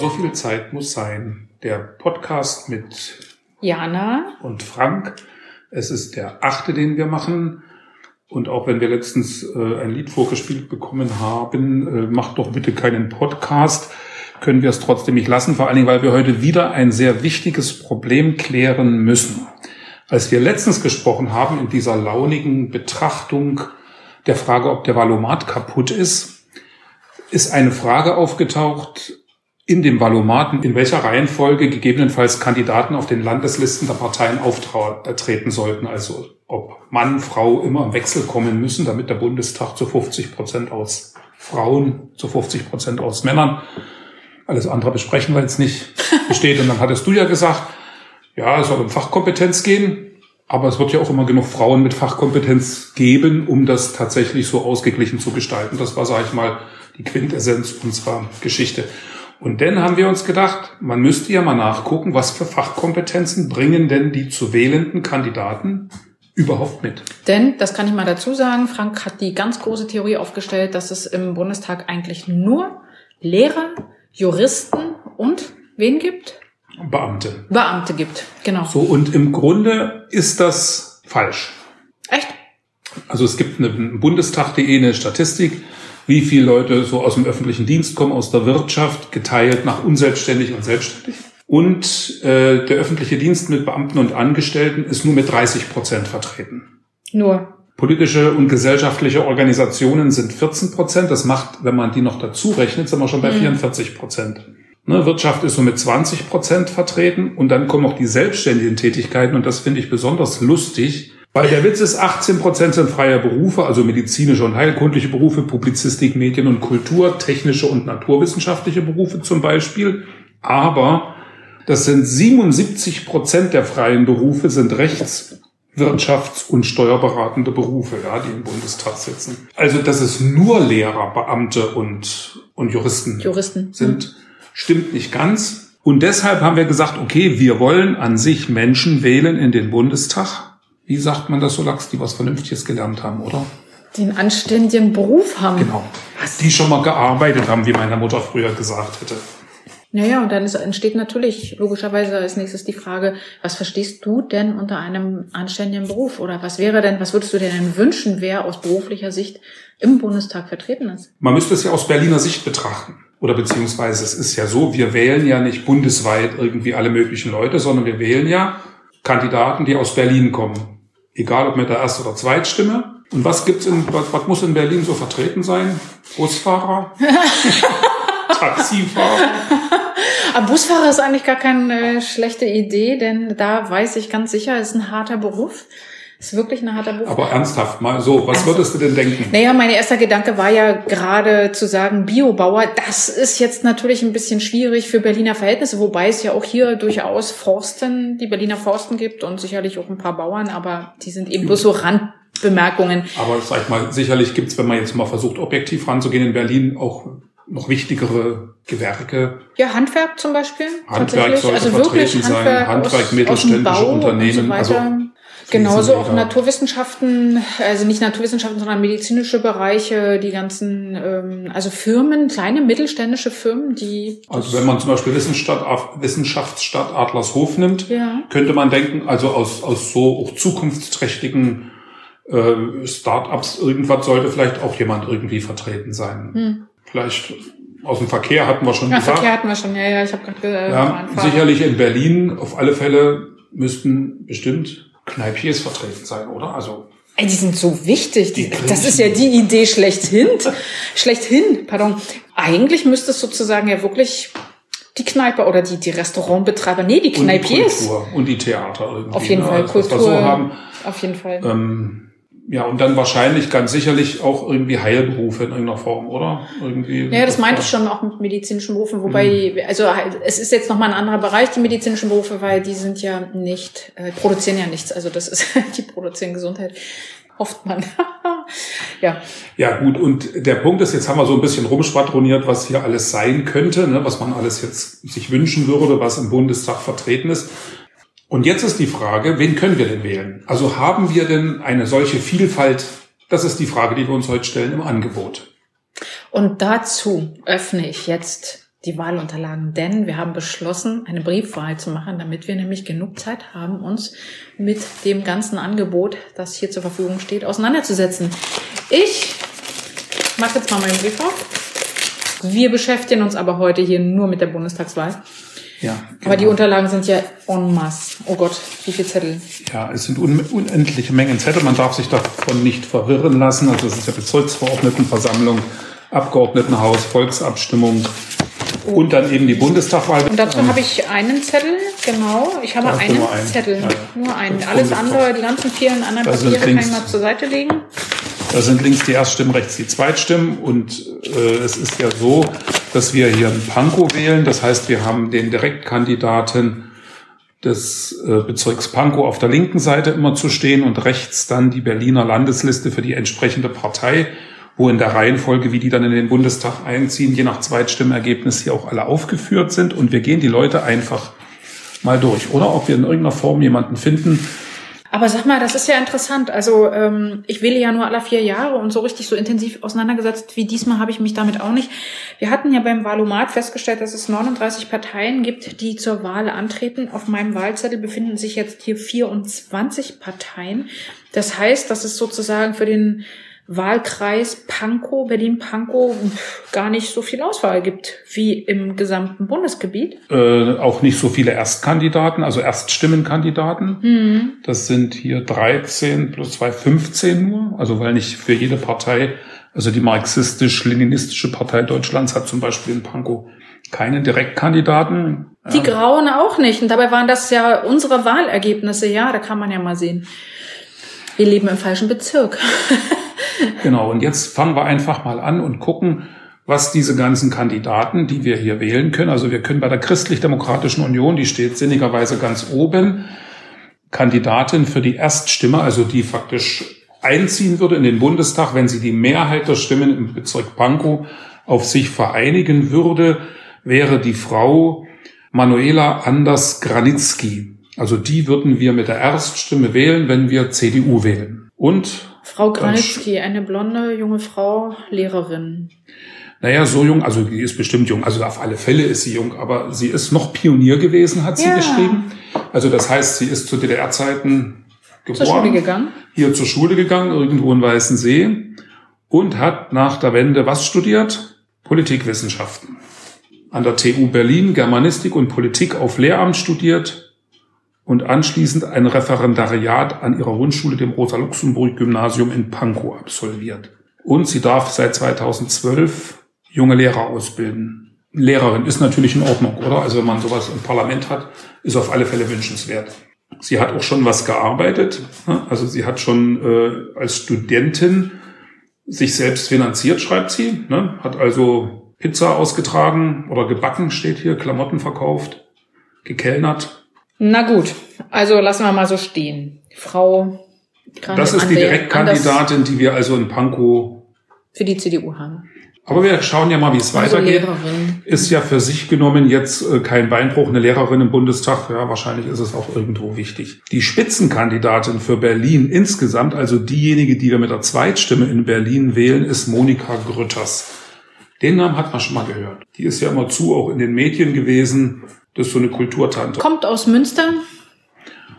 So viel Zeit muss sein. Der Podcast mit Jana und Frank. Es ist der achte, den wir machen. Und auch wenn wir letztens äh, ein Lied vorgespielt bekommen haben, äh, macht doch bitte keinen Podcast, können wir es trotzdem nicht lassen. Vor allen Dingen, weil wir heute wieder ein sehr wichtiges Problem klären müssen. Als wir letztens gesprochen haben in dieser launigen Betrachtung der Frage, ob der Valomat kaputt ist, ist eine Frage aufgetaucht in dem Valomaten, in welcher Reihenfolge gegebenenfalls Kandidaten auf den Landeslisten der Parteien auftreten sollten. Also ob Mann, Frau immer im Wechsel kommen müssen, damit der Bundestag zu 50 Prozent aus Frauen, zu 50 Prozent aus Männern. Alles andere besprechen wir jetzt nicht besteht. Und dann hattest du ja gesagt, ja, es soll um Fachkompetenz gehen. Aber es wird ja auch immer genug Frauen mit Fachkompetenz geben, um das tatsächlich so ausgeglichen zu gestalten. Das war, sage ich mal, die Quintessenz unserer Geschichte. Und dann haben wir uns gedacht, man müsste ja mal nachgucken, was für Fachkompetenzen bringen denn die zu wählenden Kandidaten überhaupt mit. Denn, das kann ich mal dazu sagen, Frank hat die ganz große Theorie aufgestellt, dass es im Bundestag eigentlich nur Lehrer, Juristen und wen gibt? Beamte. Beamte gibt, genau. So, und im Grunde ist das falsch. Echt? Also es gibt eine Bundestag.de eine Statistik, wie viele Leute so aus dem öffentlichen Dienst kommen, aus der Wirtschaft, geteilt nach unselbstständig und selbstständig. Und äh, der öffentliche Dienst mit Beamten und Angestellten ist nur mit 30 Prozent vertreten. Nur. Politische und gesellschaftliche Organisationen sind 14 Prozent. Das macht, wenn man die noch dazu rechnet, sind wir schon bei mhm. 44 Prozent. Ne, Wirtschaft ist so mit 20 Prozent vertreten und dann kommen noch die selbstständigen Tätigkeiten und das finde ich besonders lustig, weil der Witz ist, 18 Prozent sind freie Berufe, also medizinische und heilkundliche Berufe, Publizistik, Medien und Kultur, technische und naturwissenschaftliche Berufe zum Beispiel. Aber das sind 77 Prozent der freien Berufe sind Rechts, Wirtschafts- und steuerberatende Berufe, ja, die im Bundestag sitzen. Also, dass es nur Lehrer, Beamte und, und Juristen, Juristen. sind, hm. stimmt nicht ganz. Und deshalb haben wir gesagt, okay, wir wollen an sich Menschen wählen in den Bundestag, wie sagt man das so lax, die was Vernünftiges gelernt haben, oder? Den anständigen Beruf haben. Genau. Was? Die schon mal gearbeitet haben, wie meine Mutter früher gesagt hätte. Naja, und dann ist, entsteht natürlich logischerweise als nächstes die Frage, was verstehst du denn unter einem anständigen Beruf? Oder was wäre denn, was würdest du dir denn wünschen, wer aus beruflicher Sicht im Bundestag vertreten ist? Man müsste es ja aus Berliner Sicht betrachten. Oder beziehungsweise es ist ja so, wir wählen ja nicht bundesweit irgendwie alle möglichen Leute, sondern wir wählen ja Kandidaten, die aus Berlin kommen egal ob mit der Erst- oder Zweitstimme. Und was gibt's in, was, was muss in Berlin so vertreten sein? Busfahrer? Taxifahrer? Aber Busfahrer ist eigentlich gar keine schlechte Idee, denn da weiß ich ganz sicher, ist ein harter Beruf. Ist wirklich ein harter Beruf. Aber ernsthaft mal so, was ernsthaft. würdest du denn denken? Naja, mein erster Gedanke war ja gerade zu sagen, Biobauer, das ist jetzt natürlich ein bisschen schwierig für Berliner Verhältnisse, wobei es ja auch hier durchaus Forsten, die Berliner Forsten gibt und sicherlich auch ein paar Bauern, aber die sind eben bloß so Randbemerkungen. Aber sag ich mal, sicherlich gibt's, wenn man jetzt mal versucht, objektiv ranzugehen in Berlin, auch noch wichtigere Gewerke. Ja, Handwerk zum Beispiel. Handwerk sollte also vertreten sein, Handwerk, mittelständische Unternehmen. So also Genauso auch Naturwissenschaften, also nicht Naturwissenschaften, sondern medizinische Bereiche, die ganzen, ähm, also Firmen, kleine mittelständische Firmen, die. Also wenn man zum Beispiel Wissenschaftsstadt, Wissenschaftsstadt Adlershof nimmt, ja. könnte man denken, also aus, aus so auch zukunftsträchtigen äh, Start-ups irgendwas sollte vielleicht auch jemand irgendwie vertreten sein. Hm. Vielleicht aus dem Verkehr hatten wir schon ja, gesagt. Verkehr hatten wir schon, ja, ja, ich habe gerade gesagt. Ja, sicherlich in Berlin auf alle Fälle müssten bestimmt Kneipiers vertreten sein, oder? Also Ey, die sind so wichtig. Die, das ist ja die Idee schlechthin. schlechthin, pardon. Eigentlich müsste es sozusagen ja wirklich die Kneipe oder die, die Restaurantbetreiber, nee, die Kneipiers. Und die Kultur und die Theater irgendwie. Auf jeden ne? Fall, also, Kultur. So haben, auf jeden Fall. Ähm, ja, und dann wahrscheinlich ganz sicherlich auch irgendwie Heilberufe in irgendeiner Form, oder? Irgendwie. Ja, das meinte ich schon auch mit medizinischen Berufen, wobei, mhm. also es ist jetzt nochmal ein anderer Bereich, die medizinischen Berufe, weil die sind ja nicht, äh, produzieren ja nichts. Also das ist, die produzieren Gesundheit. Hofft man. ja. Ja, gut. Und der Punkt ist, jetzt haben wir so ein bisschen rumschwadroniert, was hier alles sein könnte, ne, was man alles jetzt sich wünschen würde, was im Bundestag vertreten ist. Und jetzt ist die Frage, wen können wir denn wählen? Also haben wir denn eine solche Vielfalt? Das ist die Frage, die wir uns heute stellen im Angebot. Und dazu öffne ich jetzt die Wahlunterlagen, denn wir haben beschlossen, eine Briefwahl zu machen, damit wir nämlich genug Zeit haben, uns mit dem ganzen Angebot, das hier zur Verfügung steht, auseinanderzusetzen. Ich mache jetzt mal meinen Brief auf. Wir beschäftigen uns aber heute hier nur mit der Bundestagswahl. Ja, Aber die genau. Unterlagen sind ja en masse. Oh Gott, wie viele Zettel. Ja, es sind un unendliche Mengen Zettel. Man darf sich davon nicht verwirren lassen. Also es ist ja Bezirksverordnetenversammlung, Abgeordnetenhaus, Volksabstimmung und dann eben die Bundestagwahl. Und dazu habe ich einen Zettel, genau. Ich habe einen einen. Zettel, Ja, ja. nur einen. Das Alles andere, die ganzen vielen anderen Da sind Papiere kann ich mal zur Seite legen. Da sind links die Erststimmen, rechts die Zweitstimmen. Und äh, es ist ja so, dass wir hier in Pankow wählen. Das heißt, wir haben den Direktkandidaten des äh, Bezirks Pankow auf der linken Seite immer zu stehen und rechts dann die Berliner Landesliste für die entsprechende Partei, wo in der Reihenfolge, wie die dann in den Bundestag einziehen, je nach Zweitstimmenergebnis hier auch alle aufgeführt sind. Und wir gehen die Leute einfach mal durch. Oder ob wir in irgendeiner Form jemanden finden, Aber sag mal, das ist ja interessant. Also ähm, ich wähle ja nur alle vier Jahre und so richtig so intensiv auseinandergesetzt wie diesmal habe ich mich damit auch nicht. Wir hatten ja beim Wahlomat festgestellt, dass es 39 Parteien gibt, die zur Wahl antreten. Auf meinem Wahlzettel befinden sich jetzt hier 24 Parteien. Das heißt, dass es sozusagen für den Wahlkreis Pankow, Berlin-Pankow, gar nicht so viel Auswahl gibt wie im gesamten Bundesgebiet. äh, auch nicht so viele Erstkandidaten, also Erststimmenkandidaten. Mhm. Das sind hier 13 plus 2, 15 nur. Also weil nicht für jede Partei, also die marxistisch-leninistische Partei Deutschlands hat zum Beispiel in Pankow keinen Direktkandidaten. Die Grauen auch nicht. Und dabei waren das ja unsere Wahlergebnisse. Ja, da kann man ja mal sehen. Wir leben im falschen Bezirk. Genau, und jetzt fangen wir einfach mal an und gucken, was diese ganzen Kandidaten, die wir hier wählen können, also wir können bei der Christlich-Demokratischen Union, die steht sinnigerweise ganz oben, Kandidatin für die Erststimme, also die faktisch einziehen würde in den Bundestag, wenn sie die Mehrheit der Stimmen im Bezirk Pankow auf sich vereinigen würde, wäre die Frau Manuela Anders Granitzky. Also die würden wir mit der Erststimme wählen, wenn wir CDU wählen. Und Frau Granitzky, eine blonde junge Frau, Lehrerin. Naja, so jung, also die ist bestimmt jung, also auf alle Fälle ist sie jung, aber sie ist noch Pionier gewesen, hat sie Ja. geschrieben. Also das heißt, sie ist zu DDR-Zeiten geboren, Zur Schule gegangen. hier zur Schule gegangen, irgendwo in Weißensee und hat nach der Wende was studiert? Politikwissenschaften. An der TU Berlin Germanistik und Politik auf Lehramt studiert und anschließend ein Referendariat an ihrer Grundschule, dem Rosa-Luxemburg-Gymnasium in Pankow, absolviert. Und sie darf seit 2012 junge Lehrer ausbilden. Lehrerin ist natürlich in Ordnung, oder? Also wenn man sowas im Parlament hat, ist auf alle Fälle wünschenswert. Sie hat auch schon was gearbeitet. ne? Also sie hat schon äh, als Studentin sich selbst finanziert, schreibt sie. Ne? Hat also Pizza ausgetragen oder gebacken, steht hier, Klamotten verkauft, gekellnert. Na gut, also lassen wir mal so stehen. Frau Granitzky. Das ist die Direktkandidatin, die wir also in Pankow. Für die CDU haben. Aber wir schauen ja mal, wie es Also weitergeht. Lehrerin. Ist ja für sich genommen jetzt äh, kein Beinbruch, eine Lehrerin im Bundestag. Ja, wahrscheinlich ist es auch irgendwo wichtig. Die Spitzenkandidatin für Berlin insgesamt, also diejenige, die wir mit der Zweitstimme in Berlin wählen, ist Monika Grütters. Den Namen hat man schon mal gehört. Die ist ja immer zu auch in den Medien gewesen. Das ist so eine Kulturtante. Kommt aus Münster.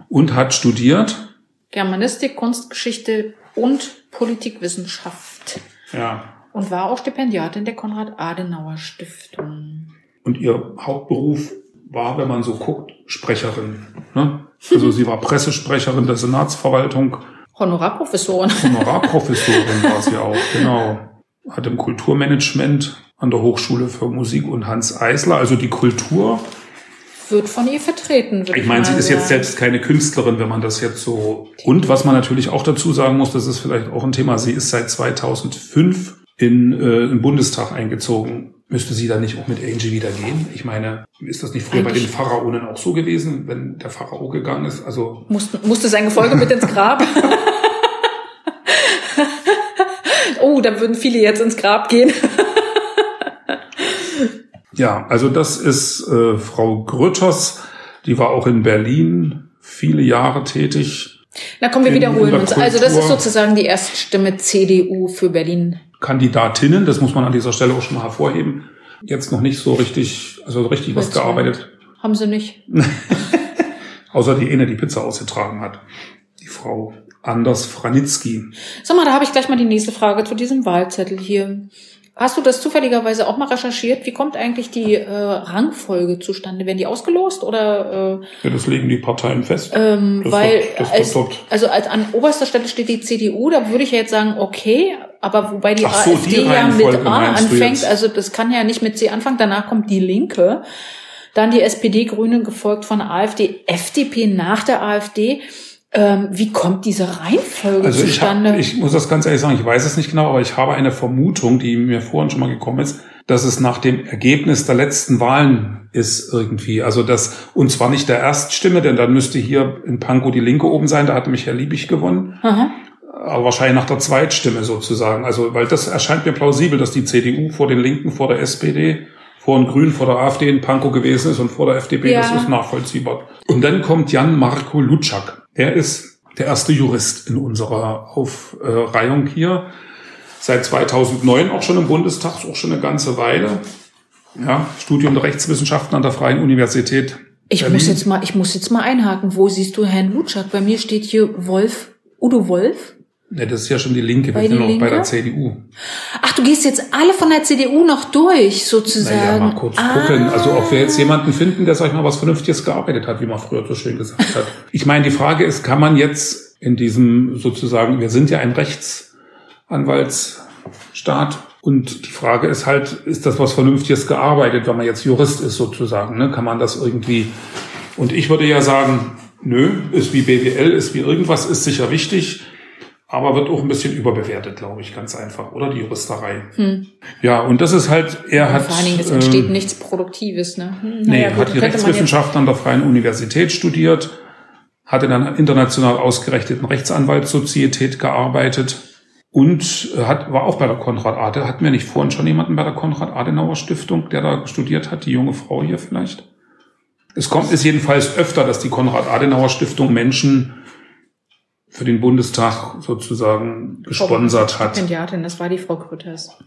Und hat studiert. Germanistik, Kunstgeschichte und Politikwissenschaft. Ja. Und war auch Stipendiatin der Konrad-Adenauer-Stiftung. Und ihr Hauptberuf war, wenn man so guckt, Sprecherin. Ne? Also sie war Pressesprecherin der Senatsverwaltung. Honorarprofessorin. Honorarprofessorin war sie auch, genau. Hat im Kulturmanagement an der Hochschule für Musik und Hans Eisler, also die Kultur. Wird von ihr vertreten. Ich meine, sie ist jetzt selbst keine Künstlerin, wenn man das jetzt so. Und was man natürlich auch dazu sagen muss, das ist vielleicht auch ein Thema, sie ist seit 2005 in, äh, im Bundestag eingezogen. Müsste sie da nicht auch mit Angie wieder gehen? Ich meine, ist das nicht früher bei den Eigentlich- Pharaonen auch so gewesen, wenn der Pharao gegangen ist? Also Musste, musste sein Gefolge mit ins Grab. oh, da würden viele jetzt ins Grab gehen. Ja, also das ist äh, Frau Grütters, die war auch in Berlin viele Jahre tätig. Na komm, wir wiederholen uns. Also das ist sozusagen die Erststimme CDU für Berlin. Kandidatinnen, das muss man an dieser Stelle auch schon mal hervorheben. jetzt noch nicht so richtig, also richtig was gearbeitet. Haben sie nicht. Außer die eine, die Pizza ausgetragen hat. Die Frau Anders Franitzky. Sag mal, da habe ich gleich mal die nächste Frage zu diesem Wahlzettel hier. Hast du das zufälligerweise auch mal recherchiert? Wie kommt eigentlich die äh, Rangfolge zustande? Werden die ausgelost oder? Äh, ja, das legen die Parteien fest. Ähm, weil wird, als, also als an oberster Stelle steht die CDU, da würde ich ja jetzt sagen, okay, aber wobei die so, AfD die ja mit A anfängt, also das kann ja nicht mit C anfangen. Danach kommt die Linke, dann die SPD, Grüne gefolgt von AfD, FDP nach der AfD. Ähm, wie kommt diese Reihenfolge also zustande? Ich, hab, ich muss das ganz ehrlich sagen, ich weiß es nicht genau, aber ich habe eine Vermutung, die mir vorhin schon mal gekommen ist, dass es nach dem Ergebnis der letzten Wahlen ist irgendwie. Also das, und zwar nicht der Erststimme, denn dann müsste hier in Pankow die Linke oben sein, da hatte mich Herr Liebig gewonnen. Aha. Aber wahrscheinlich nach der Zweitstimme sozusagen. Also, weil das erscheint mir plausibel, dass die CDU vor den Linken, vor der SPD vor den Grünen, vor der AfD in Pankow gewesen ist und vor der FDP, ja. das ist nachvollziehbar. Und dann kommt Jan Marko Lutschak. Er ist der erste Jurist in unserer Aufreihung hier. Seit 2009 auch schon im Bundestag, auch schon eine ganze Weile. Ja, Studium der Rechtswissenschaften an der Freien Universität. Ich Berlin. muss jetzt mal, ich muss jetzt mal einhaken. Wo siehst du Herrn Lutschak? Bei mir steht hier Wolf, Udo Wolf. Ne, das ist ja schon die Linke, wir sind noch bei der CDU. Ach, du gehst jetzt alle von der CDU noch durch, sozusagen. Naja, mal kurz ah. gucken. Also ob wir jetzt jemanden finden, der, sag ich mal, was Vernünftiges gearbeitet hat, wie man früher so schön gesagt hat. Ich meine, die Frage ist, kann man jetzt in diesem sozusagen, wir sind ja ein Rechtsanwaltsstaat und die Frage ist halt, ist das was Vernünftiges gearbeitet, wenn man jetzt Jurist ist sozusagen, ne? Kann man das irgendwie, und ich würde ja sagen, nö, ist wie BWL, ist wie irgendwas, ist sicher wichtig aber wird auch ein bisschen überbewertet, glaube ich, ganz einfach, oder die Juristerei. Hm. Ja, und das ist halt, er und hat. Vor allen Dingen, es entsteht äh, nichts Produktives, ne? Hm, nee, naja, hat die Rechtswissenschaft an der Freien Universität studiert, hat in einer international ausgerechneten Rechtsanwaltssozietät gearbeitet und hat, war auch bei der Konrad Ade. Hatten wir nicht vorhin schon jemanden bei der Konrad Adenauer Stiftung, der da studiert hat, die junge Frau hier vielleicht? Es kommt es jedenfalls öfter, dass die Konrad Adenauer Stiftung Menschen für den Bundestag sozusagen gesponsert hat. Stipendiatin, das war die Frau Grütters.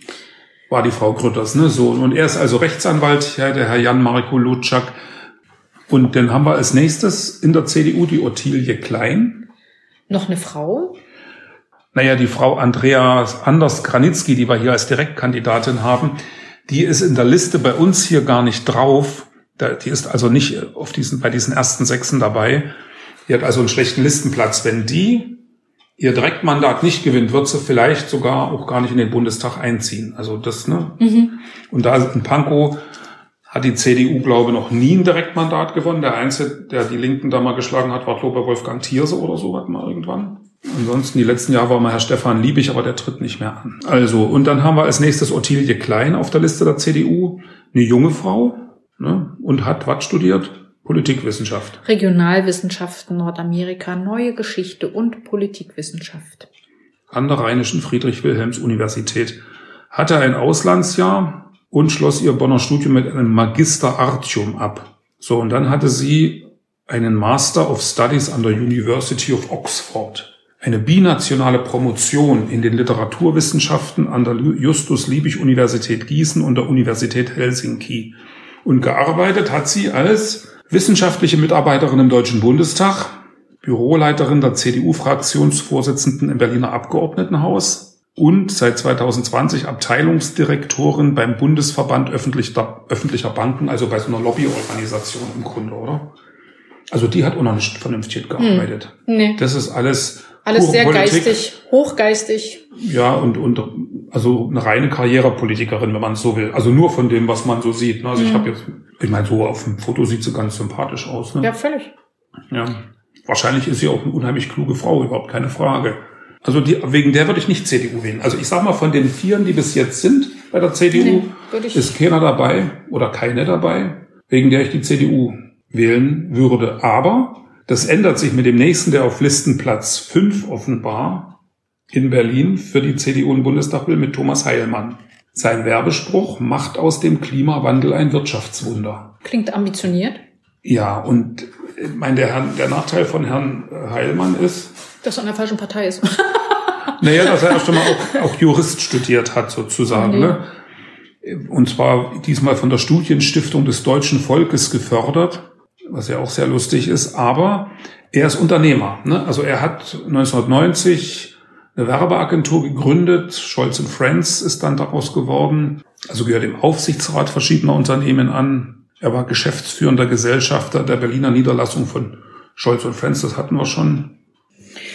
War die Frau Grütters, ne? So. Und er ist also Rechtsanwalt, ja, der Herr Jan Marko Lutschak. Und dann haben wir als nächstes in der CDU die Ottilie Klein. Noch eine Frau? Naja, die Frau Andrea Anders Granitzky, die wir hier als Direktkandidatin haben, die ist in der Liste bei uns hier gar nicht drauf. Die ist also nicht auf diesen, bei diesen ersten Sechsen dabei. Die hat also einen schlechten Listenplatz. Wenn die ihr Direktmandat nicht gewinnt, wird sie vielleicht sogar auch gar nicht in den Bundestag einziehen. Also das, ne? Mhm. Und da in Pankow hat die CDU, glaube ich, noch nie ein Direktmandat gewonnen. Der Einzige, der die Linken da mal geschlagen hat, war, glaube ich, Wolfgang Thierse oder so, hat mal irgendwann. Ansonsten, die letzten Jahre war mal Herr Stefan Liebig, aber der tritt nicht mehr an. Also, und dann haben wir als nächstes Ottilie Klein auf der Liste der CDU. Eine junge Frau, ne? Und hat was studiert? Politikwissenschaft. Regionalwissenschaften Nordamerika, neue Geschichte und Politikwissenschaft. An der Rheinischen Friedrich-Wilhelms-Universität hatte ein Auslandsjahr und schloss ihr Bonner Studium mit einem Magister Artium ab. So, und dann hatte sie einen Master of Studies an der University of Oxford. Eine binationale Promotion in den Literaturwissenschaften an der Justus-Liebig-Universität Gießen und der Universität Helsinki. Und gearbeitet hat sie als wissenschaftliche Mitarbeiterin im Deutschen Bundestag, Büroleiterin der CDU-Fraktionsvorsitzenden im Berliner Abgeordnetenhaus und seit 2020 Abteilungsdirektorin beim Bundesverband öffentlicher, öffentlicher Banken, also bei so einer Lobbyorganisation im Grunde, oder? Also die hat auch noch nicht vernünftig gearbeitet. Hm. Nee. Das ist alles alles sehr Politik. geistig, hochgeistig. Ja, und, und also eine reine Karrierepolitikerin, wenn man es so will. Also nur von dem, was man so sieht. Ne? Also mhm. ich habe jetzt, ich meine, so auf dem Foto sieht sie ganz sympathisch aus. Ne? Ja, völlig. Ja. Wahrscheinlich ist sie auch eine unheimlich kluge Frau, überhaupt keine Frage. Also die, wegen der würde ich nicht CDU wählen. Also ich sag mal, von den Vieren, die bis jetzt sind bei der CDU, nee, ist keiner dabei oder keine dabei, wegen der ich die CDU wählen würde. Aber das ändert sich mit dem nächsten, der auf Listenplatz 5 offenbar in Berlin für die CDU im Bundestag will, mit Thomas Heilmann. Sein Werbespruch macht aus dem Klimawandel ein Wirtschaftswunder. Klingt ambitioniert. Ja, und ich meine, der, Herr, der Nachteil von Herrn Heilmann ist, dass er an der falschen Partei ist. naja, dass er erst einmal auch, auch Jurist studiert hat, sozusagen. Okay. Ne? Und zwar diesmal von der Studienstiftung des deutschen Volkes gefördert, was ja auch sehr lustig ist. Aber er ist Unternehmer. Ne? Also er hat 1990 eine Werbeagentur gegründet. Scholz Friends ist dann daraus geworden. Also gehört im Aufsichtsrat verschiedener Unternehmen an. Er war geschäftsführender Gesellschafter der Berliner Niederlassung von Scholz Friends. Das hatten wir schon.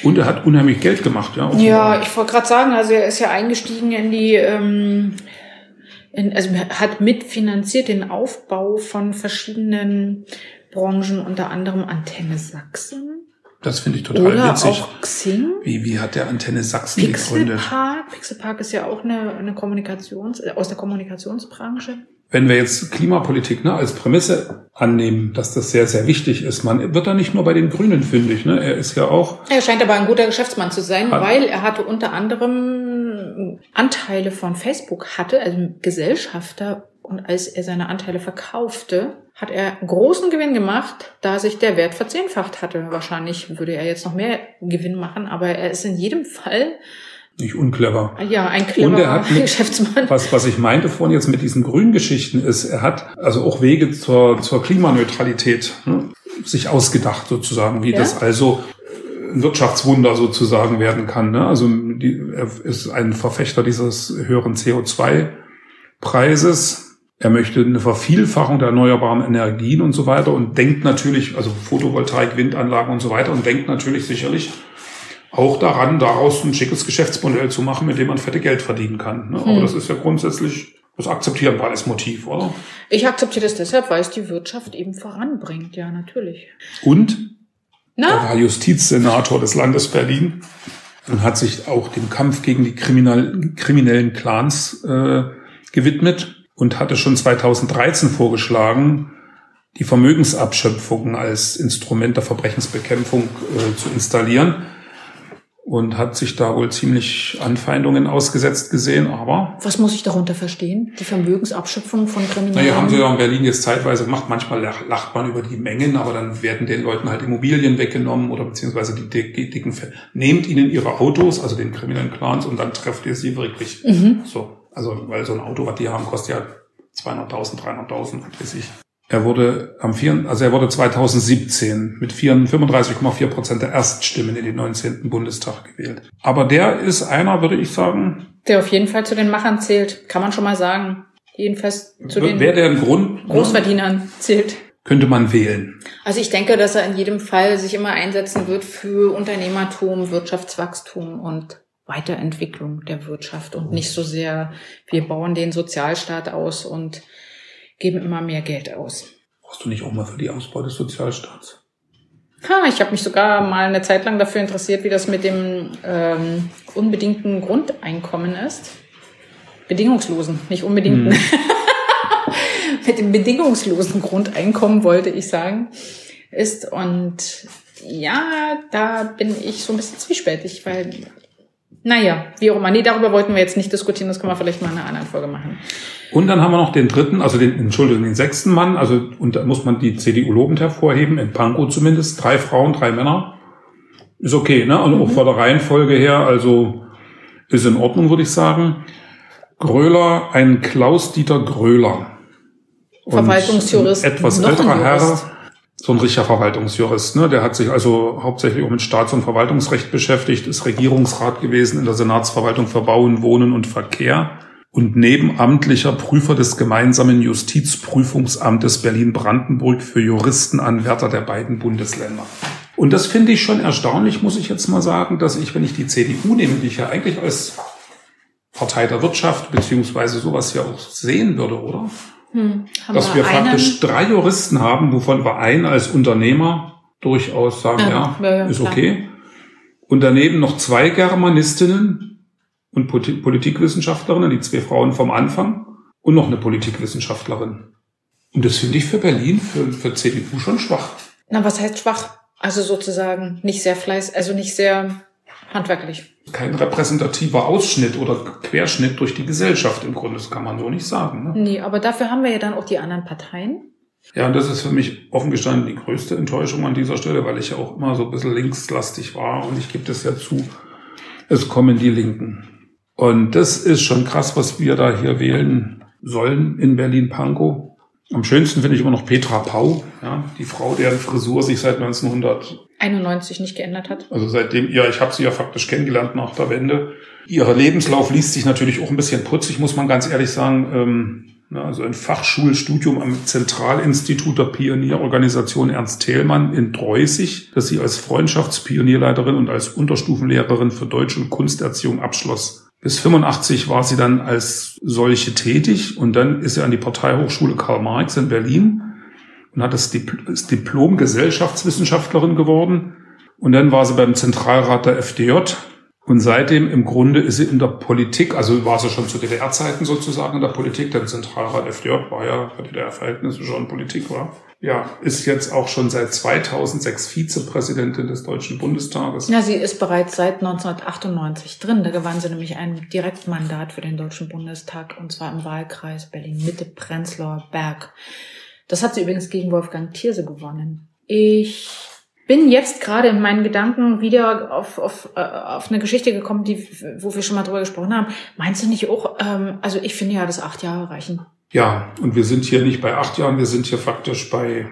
Und er hat unheimlich Geld gemacht, ja. Ja, ich wollte gerade sagen, also er ist ja eingestiegen in die, ähm, in, also hat mitfinanziert den Aufbau von verschiedenen Branchen, unter anderem Antenne Sachsen. Das finde ich total Oder witzig. auch Xing. Wie, wie hat der Antenne Sachsen gegründet? Pixelpark. Pixelpark ist ja auch eine, eine Kommunikations, äh, aus der Kommunikationsbranche. Wenn wir jetzt Klimapolitik ne, als Prämisse annehmen, dass das sehr, sehr wichtig ist, man wird da nicht nur bei den Grünen fündig. Ne? Er ist ja auch. Er scheint aber ein guter Geschäftsmann zu sein, ah. weil er hatte unter anderem Anteile von Facebook hatte, also Gesellschafter. Und als er seine Anteile verkaufte, hat er großen Gewinn gemacht, da sich der Wert verzehnfacht hatte. Wahrscheinlich würde er jetzt noch mehr Gewinn machen, aber er ist in jedem Fall nicht unclever. Ja, ein cleverer Und er hat mit, Geschäftsmann. Was, was ich meinte vorhin jetzt mit diesen grünen Geschichten ist, er hat also auch Wege zur, zur Klimaneutralität ne, sich ausgedacht sozusagen, wie ja? das also ein Wirtschaftswunder sozusagen werden kann. Ne? Also die, er ist ein Verfechter dieses höheren CO2-Preises er möchte eine Vervielfachung der erneuerbaren Energien und so weiter und denkt natürlich, also Photovoltaik, Windanlagen und so weiter und denkt natürlich sicherlich auch daran, daraus ein schickes Geschäftsmodell zu machen, mit dem man fette Geld verdienen kann. Ne? Aber hm. das ist ja grundsätzlich das akzeptieren wir als Motiv, oder? Ich akzeptiere das deshalb, weil es die Wirtschaft eben voranbringt, ja, natürlich. Und Na? er war Justizsenator des Landes Berlin und hat sich auch dem Kampf gegen die kriminellen Clans äh, gewidmet und hatte schon 2013 vorgeschlagen, die Vermögensabschöpfung als Instrument der Verbrechensbekämpfung äh, zu installieren und hat sich da wohl ziemlich Anfeindungen ausgesetzt gesehen, aber... Was muss ich darunter verstehen? Die Vermögensabschöpfung von Kriminellen? Naja, haben sie ja in Berlin jetzt zeitweise gemacht. Manchmal lacht man über die Mengen, aber dann werden den Leuten halt Immobilien weggenommen oder beziehungsweise die dicken... Nehmt ihnen ihre Autos, also den kriminellen Clans, und dann trefft ihr sie wirklich. Mhm. So. Also, weil so ein Auto, was die haben, kostet ja 200.000, 300.000, weiß ich. Er wurde am 4, also er wurde 2017 mit 35,4 Prozent der Erststimmen in den 19. Bundestag gewählt. Aber der ist einer, würde ich sagen. Der auf jeden Fall zu den Machern zählt, kann man schon mal sagen. Jedenfalls zu den Wer der Grund, ne? Großverdienern zählt. Könnte man wählen. Also ich denke, dass er in jedem Fall sich immer einsetzen wird für Unternehmertum, Wirtschaftswachstum und Weiterentwicklung der Wirtschaft und nicht so sehr, wir bauen den Sozialstaat aus und geben immer mehr Geld aus. Brauchst du nicht auch mal für die Ausbau des Sozialstaats? Ha, ich habe mich sogar mal eine Zeit lang dafür interessiert, wie das mit dem ähm, unbedingten Grundeinkommen ist. Bedingungslosen, nicht unbedingten. Hm. mit dem bedingungslosen Grundeinkommen wollte ich sagen, ist. Und ja, da bin ich so ein bisschen zwiespältig, weil naja, wie auch immer. Nee, darüber wollten wir jetzt nicht diskutieren. Das können wir vielleicht mal in einer anderen Folge machen. Und dann haben wir noch den dritten, also den, Entschuldigung, den sechsten Mann. Also, und da muss man die CDU lobend hervorheben, in Pankow zumindest. Drei Frauen, drei Männer. Ist okay, ne? Und mhm. auch von der Reihenfolge her, also, ist in Ordnung, würde ich sagen. Gröler, ein Klaus-Dieter Gröler. Verwaltungsjurist. Etwas älterer Herr so ein richtiger Verwaltungsjurist. Ne? Der hat sich also hauptsächlich auch mit Staats- und Verwaltungsrecht beschäftigt, ist Regierungsrat gewesen in der Senatsverwaltung für Bauen, Wohnen und Verkehr und nebenamtlicher Prüfer des gemeinsamen Justizprüfungsamtes Berlin-Brandenburg für Juristenanwärter der beiden Bundesländer. Und das finde ich schon erstaunlich, muss ich jetzt mal sagen, dass ich, wenn ich die CDU nehme, die ich ja eigentlich als Partei der Wirtschaft beziehungsweise sowas ja auch sehen würde, oder? Hm, dass wir, wir praktisch drei Juristen haben, wovon wir einen als Unternehmer durchaus sagen, ja, ja, ja ist okay. Und daneben noch zwei Germanistinnen und Politikwissenschaftlerinnen, die zwei Frauen vom Anfang und noch eine Politikwissenschaftlerin. Und das finde ich für Berlin, für, für CDU schon schwach. Na, was heißt schwach? Also sozusagen nicht sehr fleiß, also nicht sehr handwerklich. Kein repräsentativer Ausschnitt oder Querschnitt durch die Gesellschaft im Grunde, das kann man so nicht sagen. Ne? Nee, aber dafür haben wir ja dann auch die anderen Parteien. Ja, und das ist für mich offen gestanden die größte Enttäuschung an dieser Stelle, weil ich ja auch immer so ein bisschen linkslastig war und ich gebe das ja zu, es kommen die Linken. Und das ist schon krass, was wir da hier wählen sollen in Berlin-Pankow. Am schönsten finde ich immer noch Petra Pau, ja, die Frau, deren Frisur sich seit 1991 nicht geändert hat. Also seitdem, ja, ich habe sie ja faktisch kennengelernt nach der Wende. Ihr Lebenslauf liest sich natürlich auch ein bisschen putzig, muss man ganz ehrlich sagen. Ähm, also ein Fachschulstudium am Zentralinstitut der Pionierorganisation Ernst Thälmann in Dreußig, das sie als Freundschaftspionierleiterin und als Unterstufenlehrerin für Deutsch- und Kunsterziehung abschloss. Bis 85 war sie dann als solche tätig und dann ist sie an die Parteihochschule Karl Marx in Berlin und hat das, Diplom Gesellschaftswissenschaftlerin geworden. Und dann war sie beim Zentralrat der FDJ und seitdem im Grunde ist sie in der Politik, also war sie schon zu DDR-Zeiten sozusagen in der Politik, der Zentralrat FDJ war ja für DDR-Verhältnisse schon Politik, war. Ja, ist jetzt auch schon seit 2006 Vizepräsidentin des Deutschen Bundestages. Ja, sie ist bereits seit 1998 drin. Da gewann sie nämlich ein Direktmandat für den Deutschen Bundestag und zwar im Wahlkreis Berlin-Mitte-Prenzlauer Berg. Das hat sie übrigens gegen Wolfgang Thierse gewonnen. Ich bin jetzt gerade in meinen Gedanken wieder auf, auf, äh, auf eine Geschichte gekommen, die, wo wir schon mal drüber gesprochen haben. Meinst du nicht auch, ähm, also ich finde ja, dass acht Jahre reichen. Ja, und wir sind hier nicht bei acht Jahren, wir sind hier faktisch bei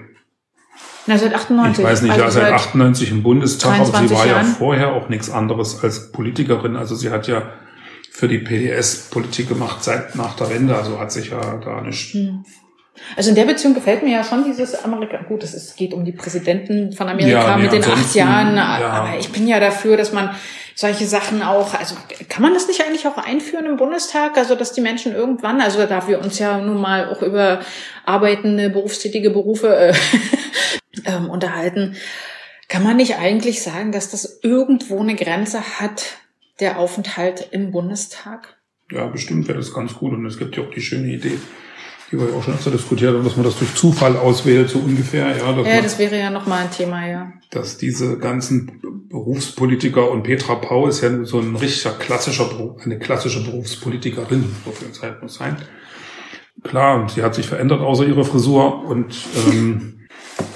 na, seit 98. Ich weiß nicht, also ja, seit 98 im Bundestag, aber sie war Jahren. ja vorher auch nichts anderes als Politikerin. Also sie hat ja für die PDS Politik gemacht seit nach der Wende, also hat sich ja da nicht hm. Also in der Beziehung gefällt mir ja schon dieses Amerika. Gut, es ist, geht um die Präsidenten von Amerika ja, nee, mit den acht Jahren, ja. aber ich bin ja dafür, dass man solche Sachen auch, also kann man das nicht eigentlich auch einführen im Bundestag, also dass die Menschen irgendwann, also da wir uns ja nun mal auch über arbeitende, berufstätige Berufe äh, ähm, unterhalten, kann man nicht eigentlich sagen, dass das irgendwo eine Grenze hat, der Aufenthalt im Bundestag? Ja, bestimmt wäre das ganz gut und es gibt ja auch die schöne Idee, die wir auch schon öfter diskutiert haben, dass man das durch Zufall auswählt, so ungefähr. Ja, ja das wäre ja nochmal ein Thema, ja. Dass diese ganzen Berufspolitiker und Petra Pau ist ja so ein richtiger klassischer Beruf, eine klassische Berufspolitikerin, so viel Zeit muss sein. Klar, und sie hat sich verändert außer ihrer Frisur und ähm,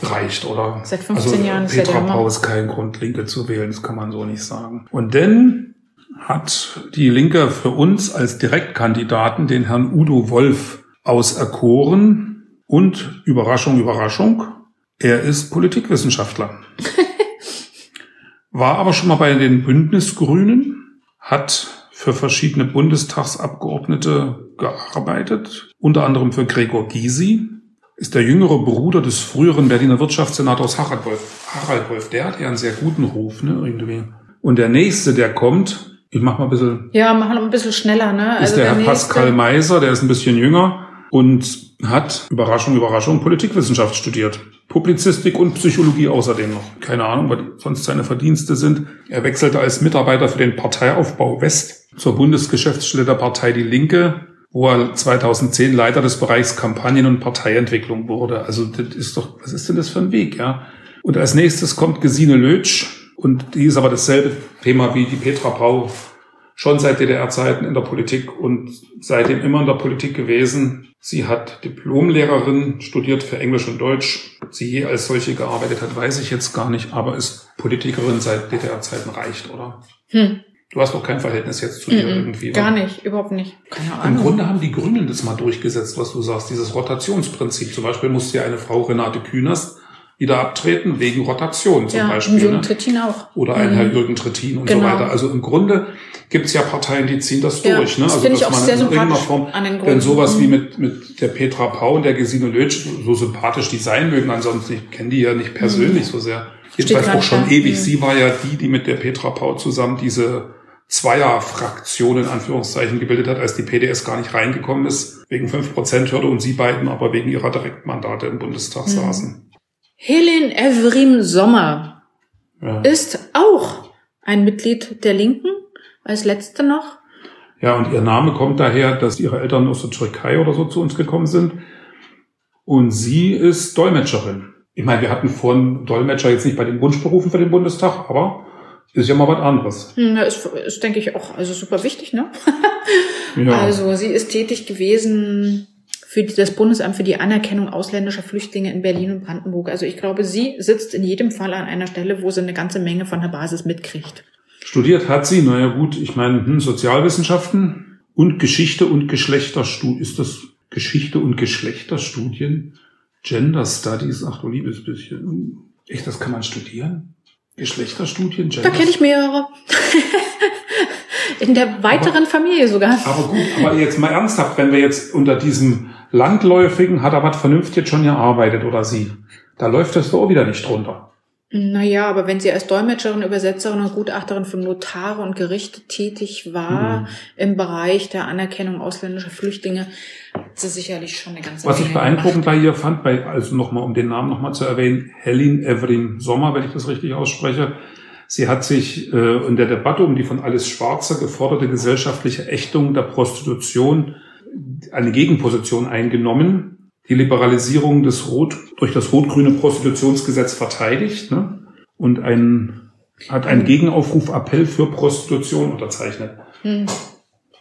reicht, oder? Seit 15 also, Jahren ist Petra Pau ist kein Grund, Linke zu wählen, das kann man so nicht sagen. Und denn hat die Linke für uns als Direktkandidaten den Herrn Udo Wolf auserkoren und Überraschung, Überraschung, er ist Politikwissenschaftler. War aber schon mal bei den Bündnisgrünen, hat für verschiedene Bundestagsabgeordnete gearbeitet, unter anderem für Gregor Gysi, ist der jüngere Bruder des früheren Berliner Wirtschaftssenators Harald Wolf. Harald Wolf, der hat ja einen sehr guten Ruf, ne, irgendwie. Und der nächste, der kommt, ich mach mal ein bisschen. Ja, mach mal ein bisschen schneller, ne? Ist also der, der Herr Pascal Meiser, der ist ein bisschen jünger und hat, Überraschung, Überraschung, Politikwissenschaft studiert. Publizistik und Psychologie außerdem noch. Keine Ahnung, was sonst seine Verdienste sind. Er wechselte als Mitarbeiter für den Parteiaufbau West zur Bundesgeschäftsstelle der Partei Die Linke, wo er 2010 Leiter des Bereichs Kampagnen- und Parteientwicklung wurde. Also das ist doch, was ist denn das für ein Weg, ja? Und als nächstes kommt Gesine Lötsch und die ist aber dasselbe Thema wie die Petra Brau schon seit DDR-Zeiten in der Politik und seitdem immer in der Politik gewesen. Sie hat Diplomlehrerin, studiert für Englisch und Deutsch. Ob sie je als solche gearbeitet hat, weiß ich jetzt gar nicht, aber ist Politikerin seit DDR-Zeiten reicht, oder? Hm. Du hast doch kein Verhältnis jetzt zu ihr mm -mm, irgendwie. Gar nicht, überhaupt nicht. Keine Ahnung. Im Grunde haben die Grünen das mal durchgesetzt, was du sagst, dieses Rotationsprinzip. Zum Beispiel musste ja eine Frau Renate Künast wieder abtreten wegen Rotation zum ja, Beispiel. Jürgen ne? Trittin auch. Oder ein mhm. Herr Jürgen Trittin und genau. so weiter. Also im Grunde gibt's ja Parteien, die ziehen das ja, durch. Ne? Das also finde ich auch sehr sympathisch Form, an den Gründen. Denn sowas wie mhm. mit, mit der Petra Pau und der Gesine Lötsch, so sympathisch die sein mögen, ansonsten, ich kenne die ja nicht persönlich mhm. so sehr. Jedenfalls auch schon da. ewig. Mhm. Sie war ja die, die mit der Petra Pau zusammen diese Zweierfraktion in Anführungszeichen gebildet hat, als die PDS gar nicht reingekommen ist, wegen 5%-Hürde und sie beiden aber wegen ihrer Direktmandate im Bundestag mhm. saßen. Helen Evrim Sommer ja. ist auch ein Mitglied der Linken, als letzte noch. Ja, und ihr Name kommt daher, dass ihre Eltern aus der Türkei oder so zu uns gekommen sind. Und sie ist Dolmetscherin. Ich meine, wir hatten vorhin Dolmetscher jetzt nicht bei den Wunschberufen für den Bundestag, aber ist ja mal was anderes. Hm, ja, ist, ist denke ich, auch also super wichtig, ne? ja. Also sie ist tätig gewesen für das Bundesamt für die Anerkennung ausländischer Flüchtlinge in Berlin und Brandenburg. Also ich glaube, sie sitzt in jedem Fall an einer Stelle, wo sie eine ganze Menge von der Basis mitkriegt. Studiert hat sie, naja gut, ich meine, hm, Sozialwissenschaften und Geschichte und Geschlechterstudien. Ist das, Geschichte und Geschlechterstudien, Gender Studies, ach du liebes bisschen. Echt, das kann man studieren? Geschlechterstudien, Gender Da kenne ich mehrere. In der weiteren aber, Familie sogar. Aber gut, aber jetzt mal ernsthaft, wenn wir jetzt unter diesem landläufigen, hat er was vernünftig schon gearbeitet oder sie, da läuft das doch wieder nicht drunter. Naja, aber wenn sie als Dolmetscherin, Übersetzerin und Gutachterin für Notare und Gerichte tätig war mhm. im Bereich der Anerkennung ausländischer Flüchtlinge, hat sie sicherlich schon eine ganze Was Menge ich beeindruckend bei ihr fand, bei, also nochmal, um den Namen nochmal zu erwähnen, Helen Evelyn Sommer, wenn ich das richtig ausspreche, sie hat sich äh, in der Debatte um die von Alles Schwarze geforderte gesellschaftliche Ächtung der Prostitution eine Gegenposition eingenommen die Liberalisierung des Rot, durch das rot-grüne Prostitutionsgesetz verteidigt ne? und ein, hat einen Gegenaufruf, Appell für Prostitution unterzeichnet. Hm.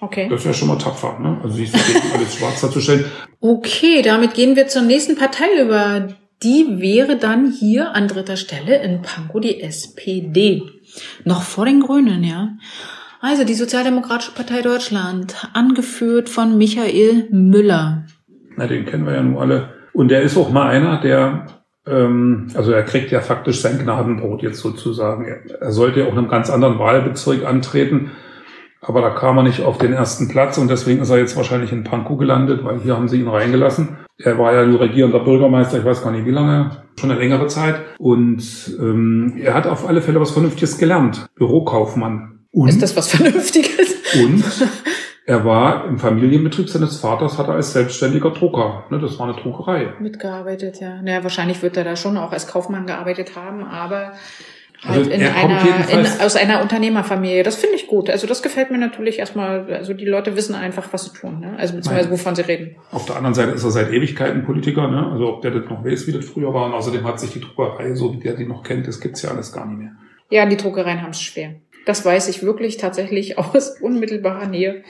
Okay. Das ist ja schon mal tapfer, ne? Also sich gegen alles schwarz darzustellen. Okay, damit gehen wir zur nächsten Partei über. Die wäre dann hier an dritter Stelle in Pankow die SPD. Noch vor den Grünen, ja. Also die Sozialdemokratische Partei Deutschland, angeführt von Michael Müller. Na, den kennen wir ja nun alle. Und der ist auch mal einer, der, ähm, also er kriegt ja faktisch sein Gnadenbrot jetzt sozusagen. Er, er sollte ja auch in einem ganz anderen Wahlbezirk antreten. Aber da kam er nicht auf den ersten Platz und deswegen ist er jetzt wahrscheinlich in Pankow gelandet, weil hier haben sie ihn reingelassen. Er war ja nur regierender Bürgermeister, ich weiß gar nicht wie lange, schon eine längere Zeit. Und ähm, er hat auf alle Fälle was Vernünftiges gelernt. Bürokaufmann. Und, ist das was Vernünftiges? Und Er war im Familienbetrieb seines Vaters, hat er als selbstständiger Drucker. Ne, das war eine Druckerei. Mitgearbeitet, ja. Naja, wahrscheinlich wird er da schon auch als Kaufmann gearbeitet haben, aber also halt in einer, in, aus einer Unternehmerfamilie. Das finde ich gut. Also das gefällt mir natürlich erstmal. Also die Leute wissen einfach, was sie tun. Ne? Also beziehungsweise wovon sie reden. Auf der anderen Seite ist er seit Ewigkeiten Politiker. Ne? Also ob der das noch weiß, wie das früher war. Und außerdem hat sich die Druckerei, so wie der die noch kennt, das gibt's ja alles gar nicht mehr. Ja, die Druckereien haben es schwer. Das weiß ich wirklich tatsächlich aus unmittelbarer Nähe.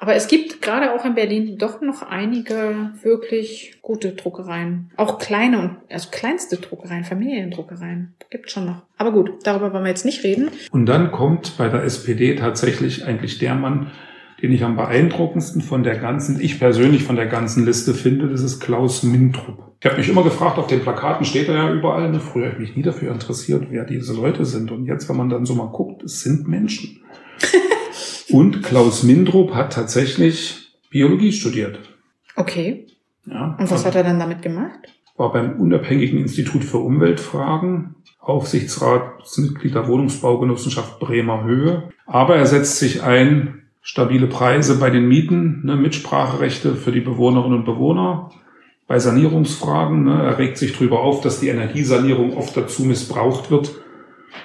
Aber es gibt gerade auch in Berlin doch noch einige wirklich gute Druckereien. Auch kleine und, also kleinste Druckereien, Familiendruckereien. Gibt schon noch. Aber gut, darüber wollen wir jetzt nicht reden. Und dann kommt bei der SPD tatsächlich eigentlich der Mann, den ich am beeindruckendsten von der ganzen, ich persönlich von der ganzen Liste finde, das ist Klaus Mintrup. Ich habe mich immer gefragt, auf den Plakaten steht er ja überall. Ne? Früher habe ich mich nie dafür interessiert, wer diese Leute sind. Und jetzt, wenn man dann so mal guckt, es sind Menschen. Und Klaus Mindrup hat tatsächlich Biologie studiert. Okay. Ja, Und was hat er dann damit gemacht? War beim Unabhängigen Institut für Umweltfragen, Aufsichtsratsmitglied der Wohnungsbaugenossenschaft Bremer Höhe. Aber er setzt sich ein, stabile Preise bei den Mieten, ne, Mitspracherechte für die Bewohnerinnen und Bewohner. Bei Sanierungsfragen, ne, er regt sich darüber auf, dass die Energiesanierung oft dazu missbraucht wird,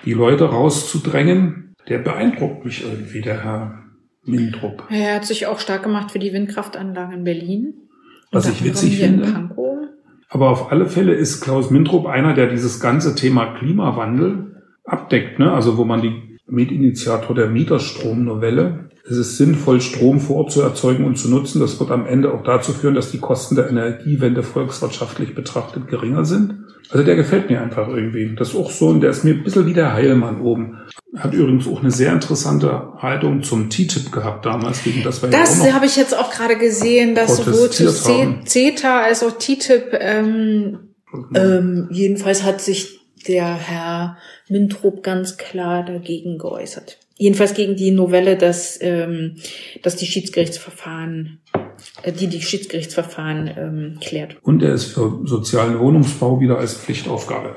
die Leute rauszudrängen der beeindruckt mich irgendwie, der Herr Mindrup. Er hat sich auch stark gemacht für die Windkraftanlagen in Berlin. Was ich witzig finde. Aber auf alle Fälle ist Klaus Mindrup einer, der dieses ganze Thema Klimawandel abdeckt, ne? Also wo man die Mitinitiator der Mieterstromnovelle. Es ist sinnvoll, Strom vor Ort zu erzeugen und zu nutzen. Das wird am Ende auch dazu führen, dass die Kosten der Energiewende volkswirtschaftlich betrachtet geringer sind. Also der gefällt mir einfach irgendwie. Das ist auch so, und der ist mir ein bisschen wie der Heilmann oben. Hat übrigens auch eine sehr interessante Haltung zum TTIP gehabt damals, gegen das war Das ja habe ich jetzt auch gerade gesehen, dass sowohl zu CETA als auch TTIP, ähm, mhm. ähm, jedenfalls hat sich der Herr Mintrup ganz klar dagegen geäußert. Jedenfalls gegen die Novelle, dass, ähm, dass die Schiedsgerichtsverfahren äh, die die Schiedsgerichtsverfahren ähm, klärt. Und er ist für sozialen Wohnungsbau wieder als Pflichtaufgabe.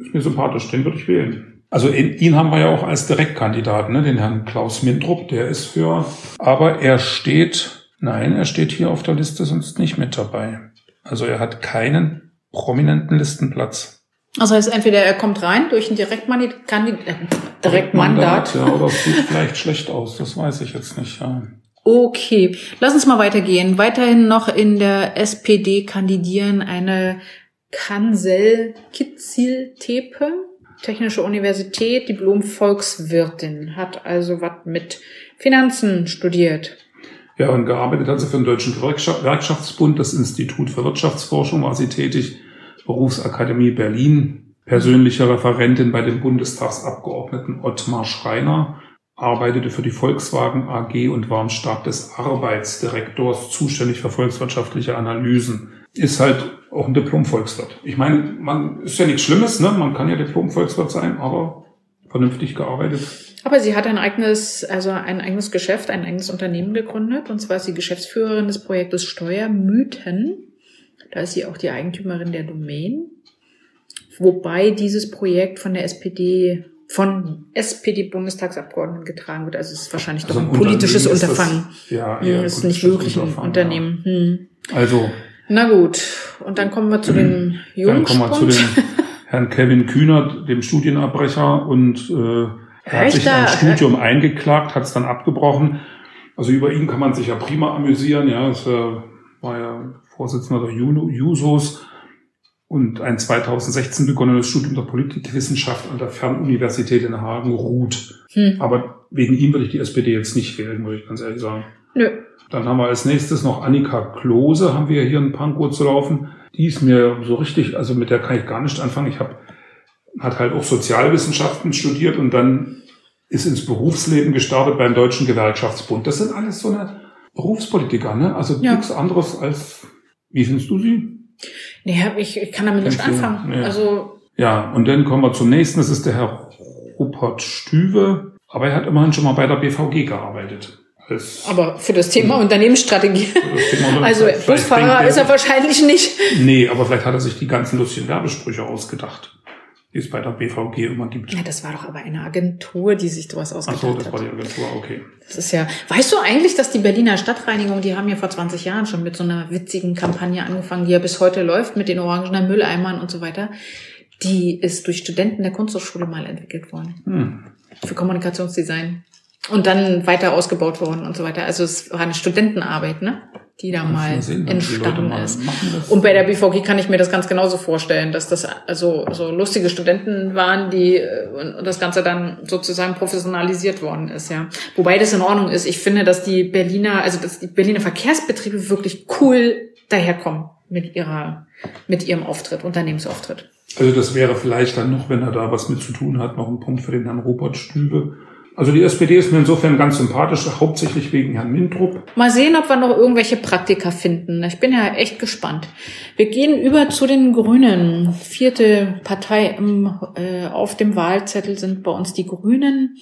Ist mir sympathisch, den würde ich wählen. Also ihn haben wir ja auch als Direktkandidaten, ne? den Herrn Klaus Mindrup, der ist für, aber er steht, nein, er steht hier auf der Liste sonst nicht mit dabei. Also er hat keinen prominenten Listenplatz. Also heißt entweder er kommt rein durch ein Direktmandat, äh, Direktmandat. Ja, oder es sieht vielleicht schlecht aus, das weiß ich jetzt nicht. Ja. Okay, lass uns mal weitergehen. Weiterhin noch in der SPD kandidieren eine Kansel Kitzil-Tepe, Technische Universität, Diplom-Volkswirtin, hat also was mit Finanzen studiert. Ja, und gearbeitet hat sie für den Deutschen Gewerkschaftsbund, das Institut für Wirtschaftsforschung war sie tätig, Berufsakademie Berlin, persönliche Referentin bei dem Bundestagsabgeordneten Ottmar Schreiner arbeitete für die Volkswagen AG und war im Stab des Arbeitsdirektors zuständig für volkswirtschaftliche Analysen. Ist halt auch ein Diplom-Volkswirt. Ich meine, man ist ja nichts Schlimmes, ne? Man kann ja Diplom-Volkswirt sein, aber vernünftig gearbeitet. Aber sie hat ein eigenes, also ein eigenes Geschäft, ein eigenes Unternehmen gegründet. Und zwar ist sie Geschäftsführerin des Projektes Steuermythen. Da ist sie auch die Eigentümerin der Domain. Wobei dieses Projekt von der SPD von SPD-Bundestagsabgeordneten getragen wird. Also es ist wahrscheinlich also doch ein, ein politisches Unterfangen. Das, ja, hm, ist nicht wirklich ein Unternehmen. Ja. Hm. Also. Na gut. Und dann kommen wir zu dem Jungen. Dann kommen wir zu dem Herrn Kevin Kühnert, dem Studienabbrecher, und äh, er hat sich ein Studium eingeklagt, hat es dann abgebrochen. Also über ihn kann man sich ja prima amüsieren. Ja, es äh, war ja Vorsitzender der Jusos und ein 2016 begonnenes Studium der Politikwissenschaft an der Fernuniversität in Hagen ruht. Hm. Aber wegen ihm würde ich die SPD jetzt nicht wählen, muss ich ganz ehrlich sagen. Nö. Dann haben wir als nächstes noch Annika Klose, haben wir hier in Pankow zu laufen. Die ist mir so richtig, also mit der kann ich gar nicht anfangen. Ich habe hat halt auch Sozialwissenschaften studiert und dann ist ins Berufsleben gestartet beim Deutschen Gewerkschaftsbund. Das sind alles so eine Berufspolitiker, ne? Also ja. nichts anderes als, wie findest du sie? Nee, ich, ich kann damit nicht anfangen. Nee. Also ja, und dann kommen wir zum nächsten. Das ist der Herr Rupert Stüwe. Aber er hat immerhin schon mal bei der BVG gearbeitet. Als, aber für das Thema Unternehmensstrategie. Thema also Busfahrer ist er wahrscheinlich nicht. Nee, aber vielleicht hat er sich die ganzen lustigen Werbesprüche ausgedacht die es bei der BVG immer gibt. Ja, das war doch aber eine Agentur, die sich sowas ausgedacht hat. Ach so, das war die Agentur, okay. Das ist ja, weißt du eigentlich, dass die Berliner Stadtreinigung, die haben ja vor 20 Jahren schon mit so einer witzigen Kampagne angefangen, die ja bis heute läuft mit den orangenen Mülleimern und so weiter. Die ist durch Studenten der Kunsthochschule mal entwickelt worden. Hm. Für Kommunikationsdesign. Und dann weiter ausgebaut worden und so weiter. Also es war eine Studentenarbeit, ne? Die da mal sehen, entstanden ist. Und bei der BVG kann ich mir das ganz genauso vorstellen, dass das also so lustige Studenten waren, die äh, und das Ganze dann sozusagen professionalisiert worden ist, ja. Wobei das in Ordnung ist. Ich finde, dass die Berliner, also dass die Berliner Verkehrsbetriebe wirklich cool daherkommen mit ihrer, mit ihrem Auftritt, Unternehmensauftritt. Also das wäre vielleicht dann noch, wenn er da was mit zu tun hat, noch ein Punkt für den Herrn Robert Stübe also die SPD ist mir insofern ganz sympathisch, hauptsächlich wegen Herrn Mintrup. Mal sehen, ob wir noch irgendwelche Praktika finden. Ich bin ja echt gespannt. Wir gehen über zu den Grünen. Vierte Partei im, äh, auf dem Wahlzettel sind bei uns die Grünen.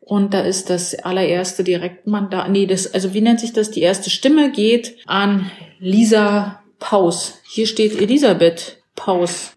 Und da ist das allererste Direktmandat, nee, das, also wie nennt sich das? Die erste Stimme geht an Lisa Paus. Hier steht Elisabeth Paus.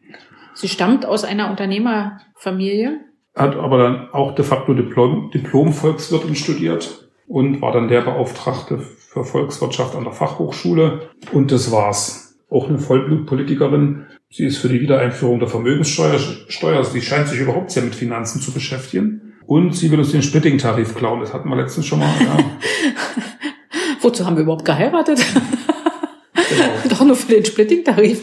Sie stammt aus einer Unternehmerfamilie hat aber dann auch de facto Diplom, Diplom-Volkswirtin studiert und war dann Lehrbeauftragte für Volkswirtschaft an der Fachhochschule. Und das war's. Auch eine Vollblutpolitikerin. Sie ist für die Wiedereinführung der Vermögenssteuer, Steuer, sie scheint sich überhaupt sehr mit Finanzen zu beschäftigen. Und sie will uns den Splitting-Tarif klauen. Das hatten wir letztens schon mal. Ja. Wozu haben wir überhaupt geheiratet? Genau. Doch nur für den Splitting-Tarif.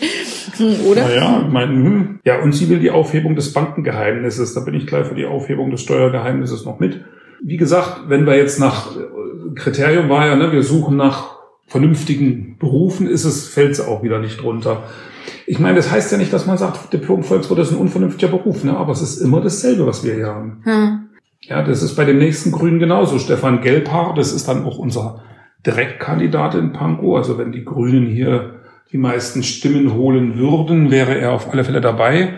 Hm, oder? Naja, ich meine, hm. ja, und sie will die Aufhebung des Bankengeheimnisses. Da bin ich gleich für die Aufhebung des Steuergeheimnisses noch mit. Wie gesagt, wenn wir jetzt nach äh, Kriterium war ja, ne, wir suchen nach vernünftigen Berufen, ist es, fällt es auch wieder nicht drunter. Ich meine, das heißt ja nicht, dass man sagt, Diplom-Volkswirt ist ein unvernünftiger Beruf, ne? aber es ist immer dasselbe, was wir hier haben. Hm. Ja, das ist bei dem nächsten Grünen genauso. Stefan Gelbhaar, das ist dann auch unser Direktkandidat in Pankow. Also wenn die Grünen hier die meisten Stimmen holen würden, wäre er auf alle Fälle dabei.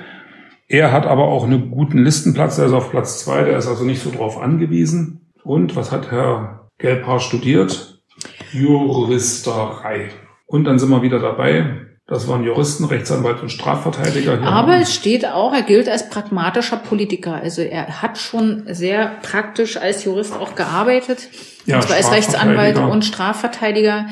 Er hat aber auch einen guten Listenplatz, er ist auf Platz zwei, der ist also nicht so drauf angewiesen. Und was hat Herr Gelbhaar studiert? Juristerei. Und dann sind wir wieder dabei. Das waren Juristen, Rechtsanwalt und Strafverteidiger. Hier Aber es steht auch, er gilt als pragmatischer Politiker. Also er hat schon sehr praktisch als Jurist auch gearbeitet. Ja, und zwar als Rechtsanwalt und Strafverteidiger.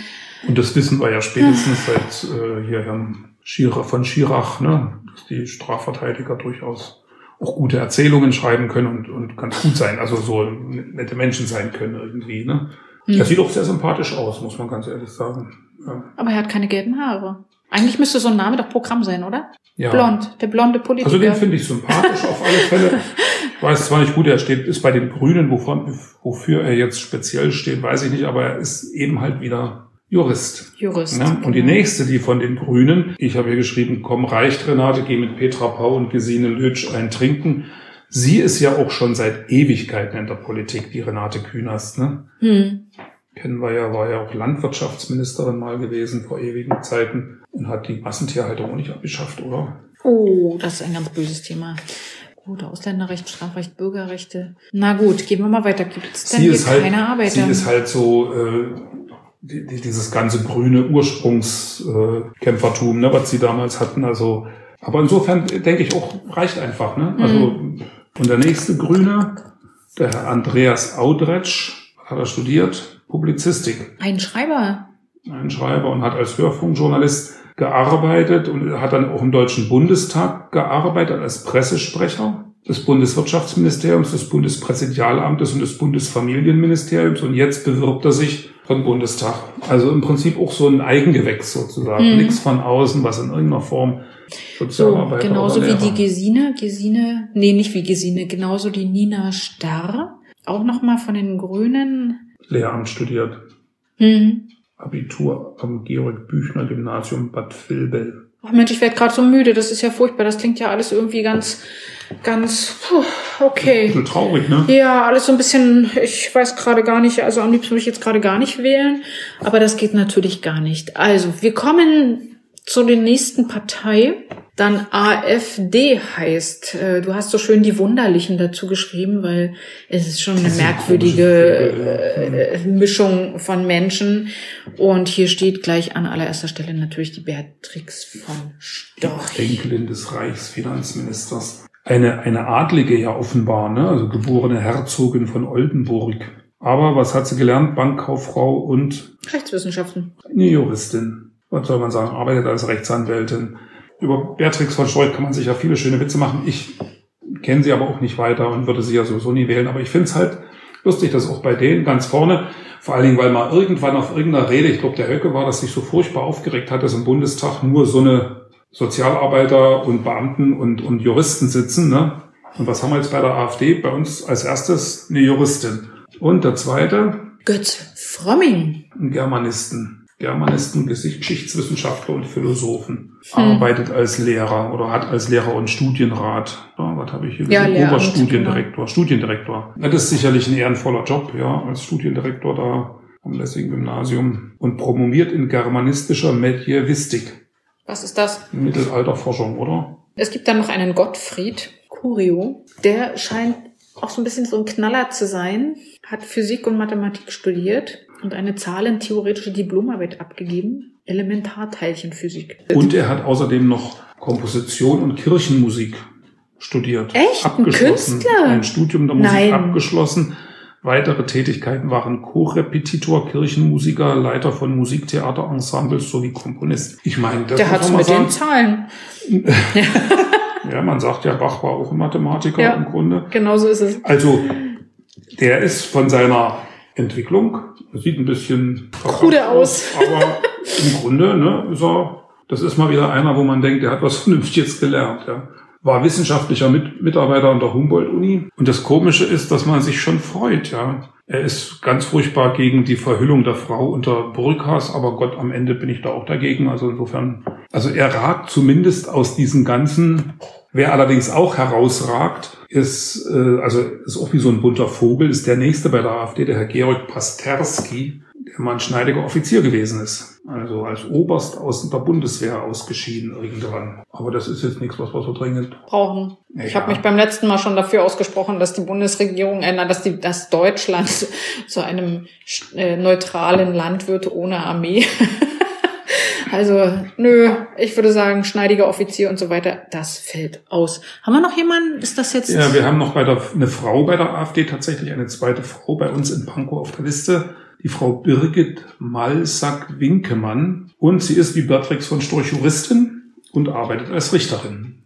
Und das wissen wir ja spätestens seit äh, hier Herrn Schirach, von Schirach, ne, dass die Strafverteidiger durchaus auch gute Erzählungen schreiben können und, und ganz gut sein, also so nette Menschen sein können irgendwie. Ne? Hm. Er sieht auch sehr sympathisch aus, muss man ganz ehrlich sagen. Ja. Aber er hat keine gelben Haare. Eigentlich müsste so ein Name doch Programm sein, oder? Ja. Blond, der blonde Politiker. Also den finde ich sympathisch auf alle Fälle. Ich weiß zwar nicht gut, er steht, ist bei den Grünen, wovon, wofür er jetzt speziell steht, weiß ich nicht, aber er ist eben halt wieder Jurist. Jurist. Ne? Und die genau. nächste, die von den Grünen, ich habe hier geschrieben, komm reicht Renate, geh mit Petra Pau und Gesine Lötsch ein Trinken. Sie ist ja auch schon seit Ewigkeiten in der Politik, die Renate Künast. Ne? Hm. Kennen wir ja, war ja auch Landwirtschaftsministerin mal gewesen vor ewigen Zeiten und hat die Massentierhaltung auch nicht abgeschafft, oder? Oh, das ist ein ganz böses Thema. Gut, Ausländerrecht, Strafrecht, Bürgerrechte. Na gut, gehen wir mal weiter. Gibt es denn hier halt, keine Arbeiter? sie ist halt so äh, die, die, dieses ganze grüne Ursprungskämpfertum, ne, was sie damals hatten. Also, aber insofern denke ich auch reicht einfach. Ne? Also Mhm. und der nächste Grüne, der Herr Andreas Audretsch, hat er studiert Publizistik, ein Schreiber. ein Schreiber und hat als Hörfunkjournalist gearbeitet und hat dann auch im Deutschen Bundestag gearbeitet als Pressesprecher des Bundeswirtschaftsministeriums, des Bundespräsidialamtes und des Bundesfamilienministeriums und jetzt bewirbt er sich vom Bundestag. Also im Prinzip auch so ein Eigengewächs sozusagen. Mhm. Nichts von außen, was in irgendeiner Form So, Sozialarbeiter genauso oder wie die. Gesine, Gesine, nee, nicht wie Gesine, genauso die Nina Starr, auch nochmal von den Grünen. Lehramt studiert. Hm. Abitur am Georg-Büchner-Gymnasium Bad Vilbel. Ach Mensch, ich werde gerade so müde, das ist ja furchtbar, das klingt ja alles irgendwie ganz, ganz, puh, Ein okay. bisschen traurig, ne? Ja, alles so ein bisschen, ich weiß gerade gar nicht, also am liebsten würde ich jetzt gerade gar nicht wählen, aber das geht natürlich gar nicht. Also, wir kommen zu der nächsten Partei, dann AfD heißt. Äh, Du hast so schön die Wunderlichen dazu geschrieben, weil es ist schon eine merkwürdige äh, Mischung von Menschen. Und hier steht gleich an allererster Stelle natürlich die Beatrix von Storch. Enkelin des Reichsfinanzministers. Eine, eine Adlige ja offenbar, ne? also geborene Herzogin von Oldenburg. Aber was hat sie gelernt? Bankkauffrau und Rechtswissenschaften. eine Juristin. Was soll man sagen? Arbeitet als Rechtsanwältin. Über Beatrix von Storch kann man sich ja viele schöne Witze machen. Ich kenne sie aber auch nicht weiter und würde sie ja sowieso nie wählen. Aber ich finde es halt lustig, dass auch bei denen ganz vorne, vor allen Dingen, weil mal irgendwann auf irgendeiner Rede, ich glaube der Höcke war, das sich so furchtbar aufgeregt hat, dass im Bundestag nur so eine Sozialarbeiter und Beamten und, und Juristen sitzen. Ne? Und was haben wir jetzt bei der AfD? Bei uns als erstes eine Juristin. Und der zweite, Götz Fromming. ein Germanisten. Germanisten, Geschichtswissenschaftler und Philosophen. Hm. Arbeitet als Lehrer oder hat als Lehrer und Studienrat. Ja, was habe ich hier? Ja? Lehramt, Oberstudiendirektor. Studiendirektor. Ja, das ist sicherlich ein ehrenvoller Job, ja, als Studiendirektor da am Lessing Gymnasium. Und promoviert in germanistischer Medievistik. Was ist das? Mittelalterforschung, oder? Es gibt dann noch einen Gottfried Curio. Der scheint auch so ein bisschen so ein Knaller zu sein. Hat Physik und Mathematik studiert und eine zahlentheoretische Diplomarbeit abgegeben. Elementarteilchenphysik. Und er hat außerdem noch Komposition und Kirchenmusik studiert. Echt? Ein Abgeschlossen. Künstler? Ein Studium der Musik Nein. abgeschlossen. Weitere Tätigkeiten waren Co-Repetitor, Kirchenmusiker, Leiter von Musiktheaterensembles sowie Komponist. Ich meine, das Der man mit mal den sagen. Zahlen. Ja, man sagt ja, Bach war auch ein Mathematiker Ja. im Grunde. Genau so ist es. Also, der ist von seiner Entwicklung, sieht ein bisschen Krude verkopft aus. aber im Grunde, ne, ist er, das ist mal wieder einer, wo man denkt, der hat was Vernünftiges gelernt, ja. War wissenschaftlicher Mit Mitarbeiter an der Humboldt-Uni. Und das Komische ist, dass man sich schon freut, ja. Er ist ganz furchtbar gegen die Verhüllung der Frau unter Burkas, aber Gott, am Ende bin ich da auch dagegen. Also insofern, also er ragt zumindest aus diesen ganzen Wer allerdings auch herausragt, ist, äh, also ist auch wie so ein bunter Vogel, ist der nächste bei der AfD, der Herr Georg Pasterski, der mal ein schneidiger Offizier gewesen ist. Also als Oberst aus der Bundeswehr ausgeschieden irgendwann. Aber das ist jetzt nichts, was wir so dringend. Brauchen. Ich Ja. habe mich beim letzten Mal schon dafür ausgesprochen, dass die Bundesregierung ändert, dass die, dass Deutschland zu einem äh, neutralen Land wird ohne Armee. also, nö, ich würde sagen, schneidiger Offizier und so weiter, das fällt aus. Haben wir noch jemanden? Ist das jetzt? Ja, wir haben noch bei der, eine Frau bei der AfD, tatsächlich eine zweite Frau bei uns in Pankow auf der Liste. Die Frau Birgit Malsack-Winkemann. Und sie ist wie Beatrix von Storch Juristin und arbeitet als Richterin.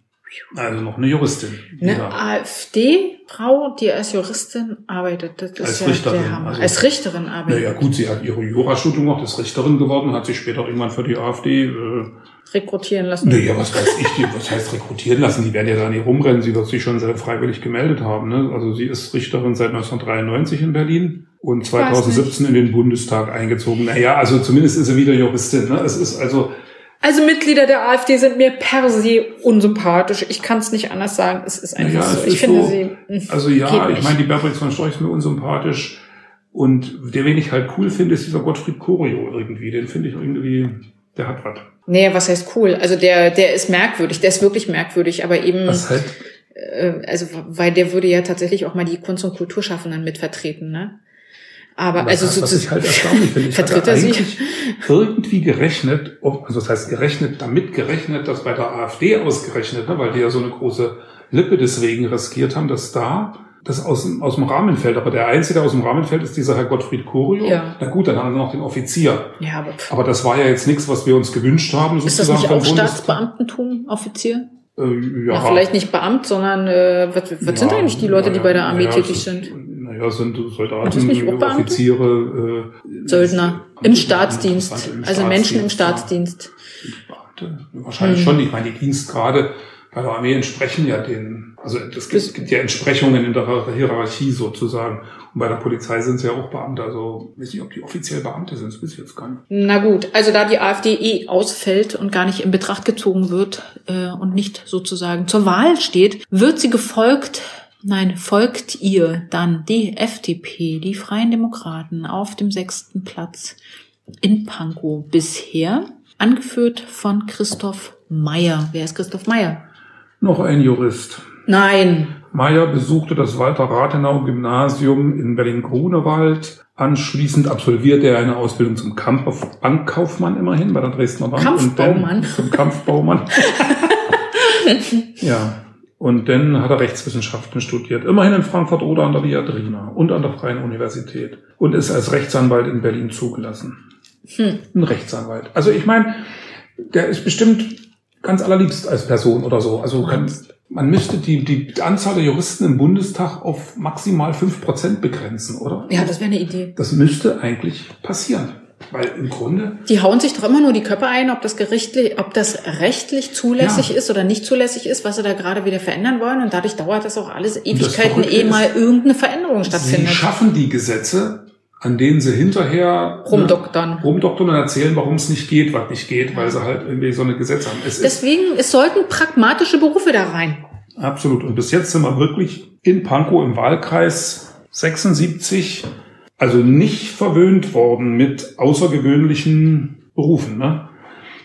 Also noch eine Juristin. Eine Ja. AfD-Frau, die als Juristin arbeitet, das ist Als ja Richterin, der Hammer. also- als Richterin arbeitet. Naja, gut, sie hat ihre Jurastudium gemacht, ist Richterin geworden, hat sich später irgendwann für die AfD, äh, Rekrutieren lassen. naja, was weiß ich, die, was heißt rekrutieren lassen? Die werden ja da nicht rumrennen, sie wird sich schon sehr freiwillig gemeldet haben, ne? Also sie ist Richterin seit 1993 in Berlin und Ich weiß 2017 in den Bundestag eingezogen. Naja, also zumindest ist sie wieder Juristin, ne? Es ist also, Also Mitglieder der AfD sind mir per se unsympathisch. Ich kann es nicht anders sagen. Es ist einfach Ja, so. Ich finde so. sie. mh, Also ja, ich meine, die Beatrix von Storch ist mir unsympathisch. Und der, wen ich halt cool finde, ist dieser Gottfried Corio irgendwie. Den finde ich irgendwie, der hat was. Nee, was heißt cool? Also der, der ist merkwürdig, der ist wirklich merkwürdig, aber eben, Das halt, äh, also weil der würde ja tatsächlich auch mal die Kunst- und Kulturschaffenden mit vertreten, ne? Aber also was ich halt erstaunlich finde, ich vertritt er eigentlich irgendwie gerechnet, ob- also das heißt gerechnet, damit gerechnet, dass bei der AfD ausgerechnet, ne, weil die ja so eine große Lippe deswegen riskiert haben, dass da das aus, dem- aus dem Rahmen fällt. Aber der Einzige, der aus dem Rahmen fällt, ist dieser Herr Gottfried Corio. Ja. Na gut, dann haben wir noch den Offizier. Ja, aber. Aber das war ja jetzt nichts, was wir uns gewünscht haben. ist das sozusagen nicht auch. Staatsbeamtentum, Offizier? Äh, ja. Ja, vielleicht nicht Beamt, sondern äh, was, was sind Ja, eigentlich die Leute, die naja, bei der Armee naja, tätig sind? Naja, sind Soldaten, Beamte? Offiziere, äh, Söldner äh, im Staatsdienst, Interessante im also Menschen im Staatsdienst, Staatsdienst. ja. Wahrscheinlich Hm. schon. Ich meine, die Dienstgrade bei der Armee entsprechen ja den, also es gibt, gibt ja Entsprechungen in der Hierarchie sozusagen. Und bei der Polizei sind es ja auch Beamte. Also weiß nicht, ob die offiziell Beamte sind, das ich jetzt gar nicht. Na gut, also da die AfD eh ausfällt und gar nicht in Betracht gezogen wird äh, und nicht sozusagen zur Wahl steht, wird sie gefolgt, nein, folgt ihr dann die FDP, die Freien Demokraten auf dem sechsten Platz in Pankow bisher, angeführt von Christoph Meyer. Wer ist Christoph Meyer? Noch ein Jurist. Nein, Meyer besuchte das Walter-Rathenau-Gymnasium in Berlin-Grunewald. Anschließend absolvierte er eine Ausbildung zum Kampf Bankkaufmann immerhin bei der Dresdner Bank. Kampfbaumann. Zum Kampfbaumann. ja. Und dann hat er Rechtswissenschaften studiert. Immerhin in Frankfurt oder an der Viadrina und an der Freien Universität. Und ist als Rechtsanwalt in Berlin zugelassen. Hm. Ein Rechtsanwalt. Also ich meine, der ist bestimmt ganz allerliebst als Person oder so. Also kann, man müsste die, die Anzahl der Juristen im Bundestag auf maximal fünf Prozent begrenzen, oder? ja, das wäre eine Idee. Das müsste eigentlich passieren. Weil im Grunde, Die hauen sich doch immer nur die Köpfe ein, ob das gerichtlich, ob das rechtlich zulässig Ja. ist oder nicht zulässig ist, was sie da gerade wieder verändern wollen. Und dadurch dauert das auch alles Ewigkeiten, ist, mal irgendeine Veränderung sie stattfindet. schaffen die Gesetze, an denen sie hinterher Rumdoktern. ne, rumdoktern und erzählen, warum es nicht geht, was nicht geht, weil sie halt irgendwie so eine Gesetze haben. Es ist Deswegen, es sollten pragmatische Berufe da rein. Absolut. Und bis jetzt sind wir wirklich in Pankow im Wahlkreis 76, also nicht verwöhnt worden mit außergewöhnlichen Berufen. Ne?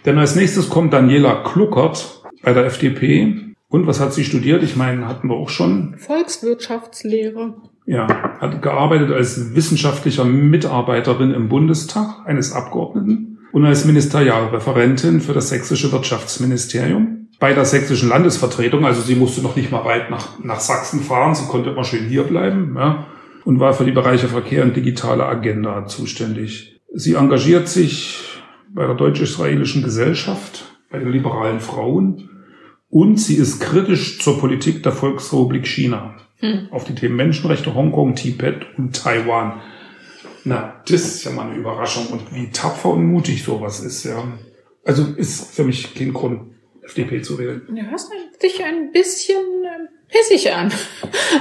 Denn als nächstes kommt Daniela Kluckert bei der FDP. Und was hat sie studiert? Ich meine, hatten wir auch schon. Volkswirtschaftslehre. Ja, hat gearbeitet als wissenschaftlicher Mitarbeiterin im Bundestag eines Abgeordneten und als Ministerialreferentin für das sächsische Wirtschaftsministerium bei der sächsischen Landesvertretung. Also sie musste noch nicht mal weit nach, nach Sachsen fahren, sie konnte immer schön hier bleiben ja, und war für die Bereiche Verkehr und digitale Agenda zuständig. Sie engagiert sich bei der deutsch-israelischen Gesellschaft, bei den liberalen Frauen und sie ist kritisch zur Politik der Volksrepublik China Hm. auf die Themen Menschenrechte, Hongkong, Tibet und Taiwan. Na, das ist ja mal eine Überraschung und wie tapfer und mutig sowas ist, ja. Also ist für mich kein Grund, FDP zu wählen. Du hörst dich ein bisschen äh, pissig an.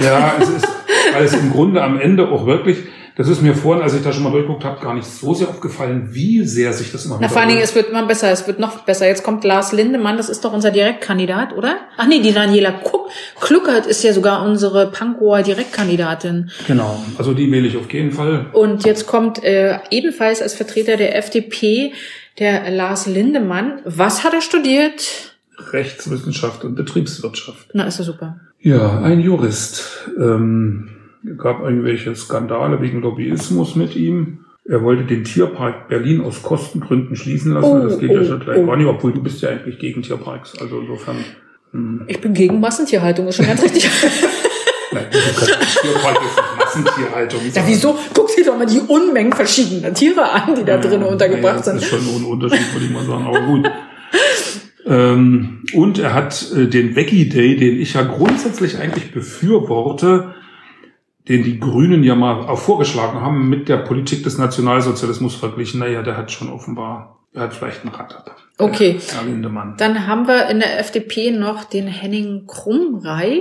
Ja, es ist, weil es im Grunde am Ende auch wirklich, das ist mir vorhin, als ich da schon mal durchgeguckt habe, gar nicht so sehr aufgefallen, wie sehr sich das immer Na, vor allen Dingen, es wird immer besser, es wird noch besser. Jetzt kommt Lars Lindemann, das ist doch unser Direktkandidat, oder? Ach nee, die Daniela Kuck Kluckert ist ja sogar unsere Pankower Direktkandidatin. Genau, also die wähle ich auf jeden Fall. Und jetzt kommt äh, ebenfalls als Vertreter der FDP der Lars Lindemann. Was hat er studiert? Rechtswissenschaft und Betriebswirtschaft. Na, ist ja super. Ja, ein Jurist. Ähm, gab irgendwelche Skandale wegen Lobbyismus mit ihm. Er wollte den Tierpark Berlin aus Kostengründen schließen lassen. Oh, das geht ja oh, schon gleich oh. gar nicht, obwohl du bist ja eigentlich gegen Tierparks. Also insofern. Hm. Ich bin gegen Massentierhaltung, ist schon ganz richtig. Nein, du kannst Tierpark ist nicht Massentierhaltung. ja, wieso? Guck dir doch mal die Unmengen verschiedener Tiere an, die da drinnen untergebracht naja, sind. Das ist schon ein Unterschied, würde ich mal sagen. Aber gut. Ähm, und er hat äh, den Veggie Day, den ich ja grundsätzlich eigentlich befürworte, den die Grünen ja mal auch vorgeschlagen haben, mit der Politik des Nationalsozialismus verglichen. Naja, der hat schon offenbar, er hat vielleicht einen Rat ab. Okay. Herr Lindemann. Dann haben wir in der FDP noch den Henning Krumrei.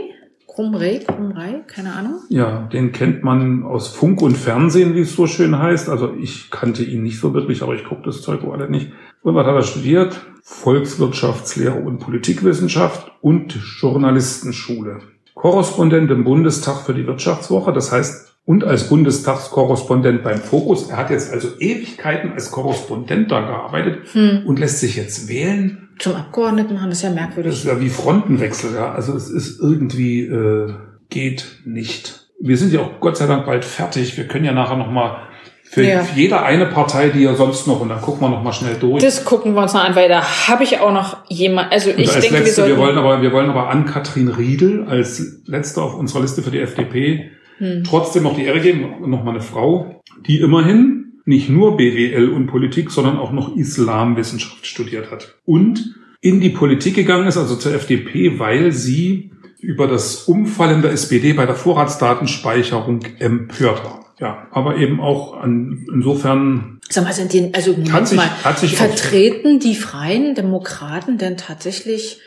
Krumrei, Krumrei, keine Ahnung. Ja, den kennt man aus Funk und Fernsehen, wie es so schön heißt. Also ich kannte ihn nicht so wirklich, aber ich gucke das Zeug alle nicht. Und was hat er studiert? Volkswirtschaftslehre und Politikwissenschaft und Journalistenschule. Korrespondent im Bundestag für die Wirtschaftswoche, das heißt, und als Bundestagskorrespondent beim Fokus. Er hat jetzt also Ewigkeiten als Korrespondent da gearbeitet hm. und lässt sich jetzt wählen. Zum Abgeordneten machen, das ist ja merkwürdig. Das ist ja wie Frontenwechsel, ja. Also es ist irgendwie, äh, geht nicht. Wir sind ja auch Gott sei Dank bald fertig. Wir können ja nachher nochmal für ja. jede eine Partei, die ja sonst noch, und dann gucken wir noch mal schnell durch. Das gucken wir uns noch an, weil da habe ich auch noch jemand, also ich als denke, letzte, wir, wir wollen aber, wir wollen aber an Katrin Riedel als letzte auf unserer Liste für die FDP hm. trotzdem noch die Ehre geben, noch mal eine Frau, die immerhin nicht nur BWL und Politik, sondern auch noch Islamwissenschaft studiert hat und in die Politik gegangen ist, also zur FDP, weil sie über das Umfallen der SPD bei der Vorratsdatenspeicherung empört war. Ja, aber eben auch an, insofern. Sag mal, sind die, also hat sich, mal, hat sich vertreten die Freien Demokraten denn tatsächlich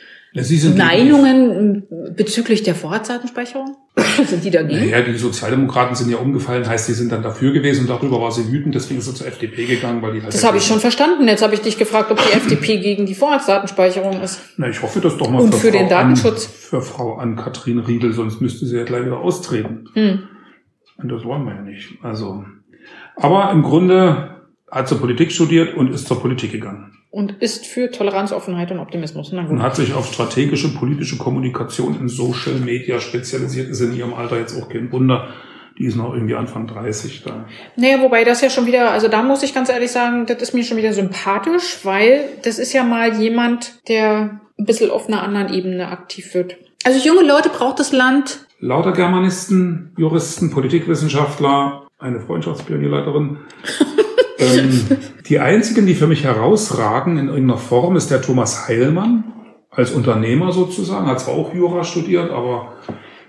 Meinungen bezüglich der Vorratsdatenspeicherung? sind die dagegen? Naja, die Sozialdemokraten sind ja umgefallen, heißt, die sind dann dafür gewesen und darüber war sie wütend, deswegen ist sie zur FDP gegangen, weil die halt. Das habe ich schon verstanden. Jetzt habe ich dich gefragt, ob die FDP gegen die Vorratsdatenspeicherung ist. Na, ich hoffe das doch mal und für, für den Frau Datenschutz. An, für Frau Ann-Kathrin Riedel, sonst müsste sie ja gleich wieder austreten. Hm. Und das wollen wir ja nicht. Also, aber im Grunde hat sie Politik studiert und ist zur Politik gegangen. Und ist für Toleranz, Offenheit und Optimismus. Na gut. Und hat sich auf strategische politische Kommunikation in Social Media spezialisiert. Ist in ihrem Alter jetzt auch kein Wunder. Die ist noch irgendwie Anfang 30 da. Naja, wobei das ja schon wieder, also da muss ich ganz ehrlich sagen, das ist mir schon wieder sympathisch, weil das ist ja mal jemand, der ein bisschen auf einer anderen Ebene aktiv wird. Also junge Leute braucht das Land, lauter Germanisten, Juristen, Politikwissenschaftler, eine Freundschaftspionierleiterin. ähm, die einzigen, die für mich herausragen in irgendeiner Form, ist der Thomas Heilmann als Unternehmer sozusagen. Hat zwar auch Jura studiert, aber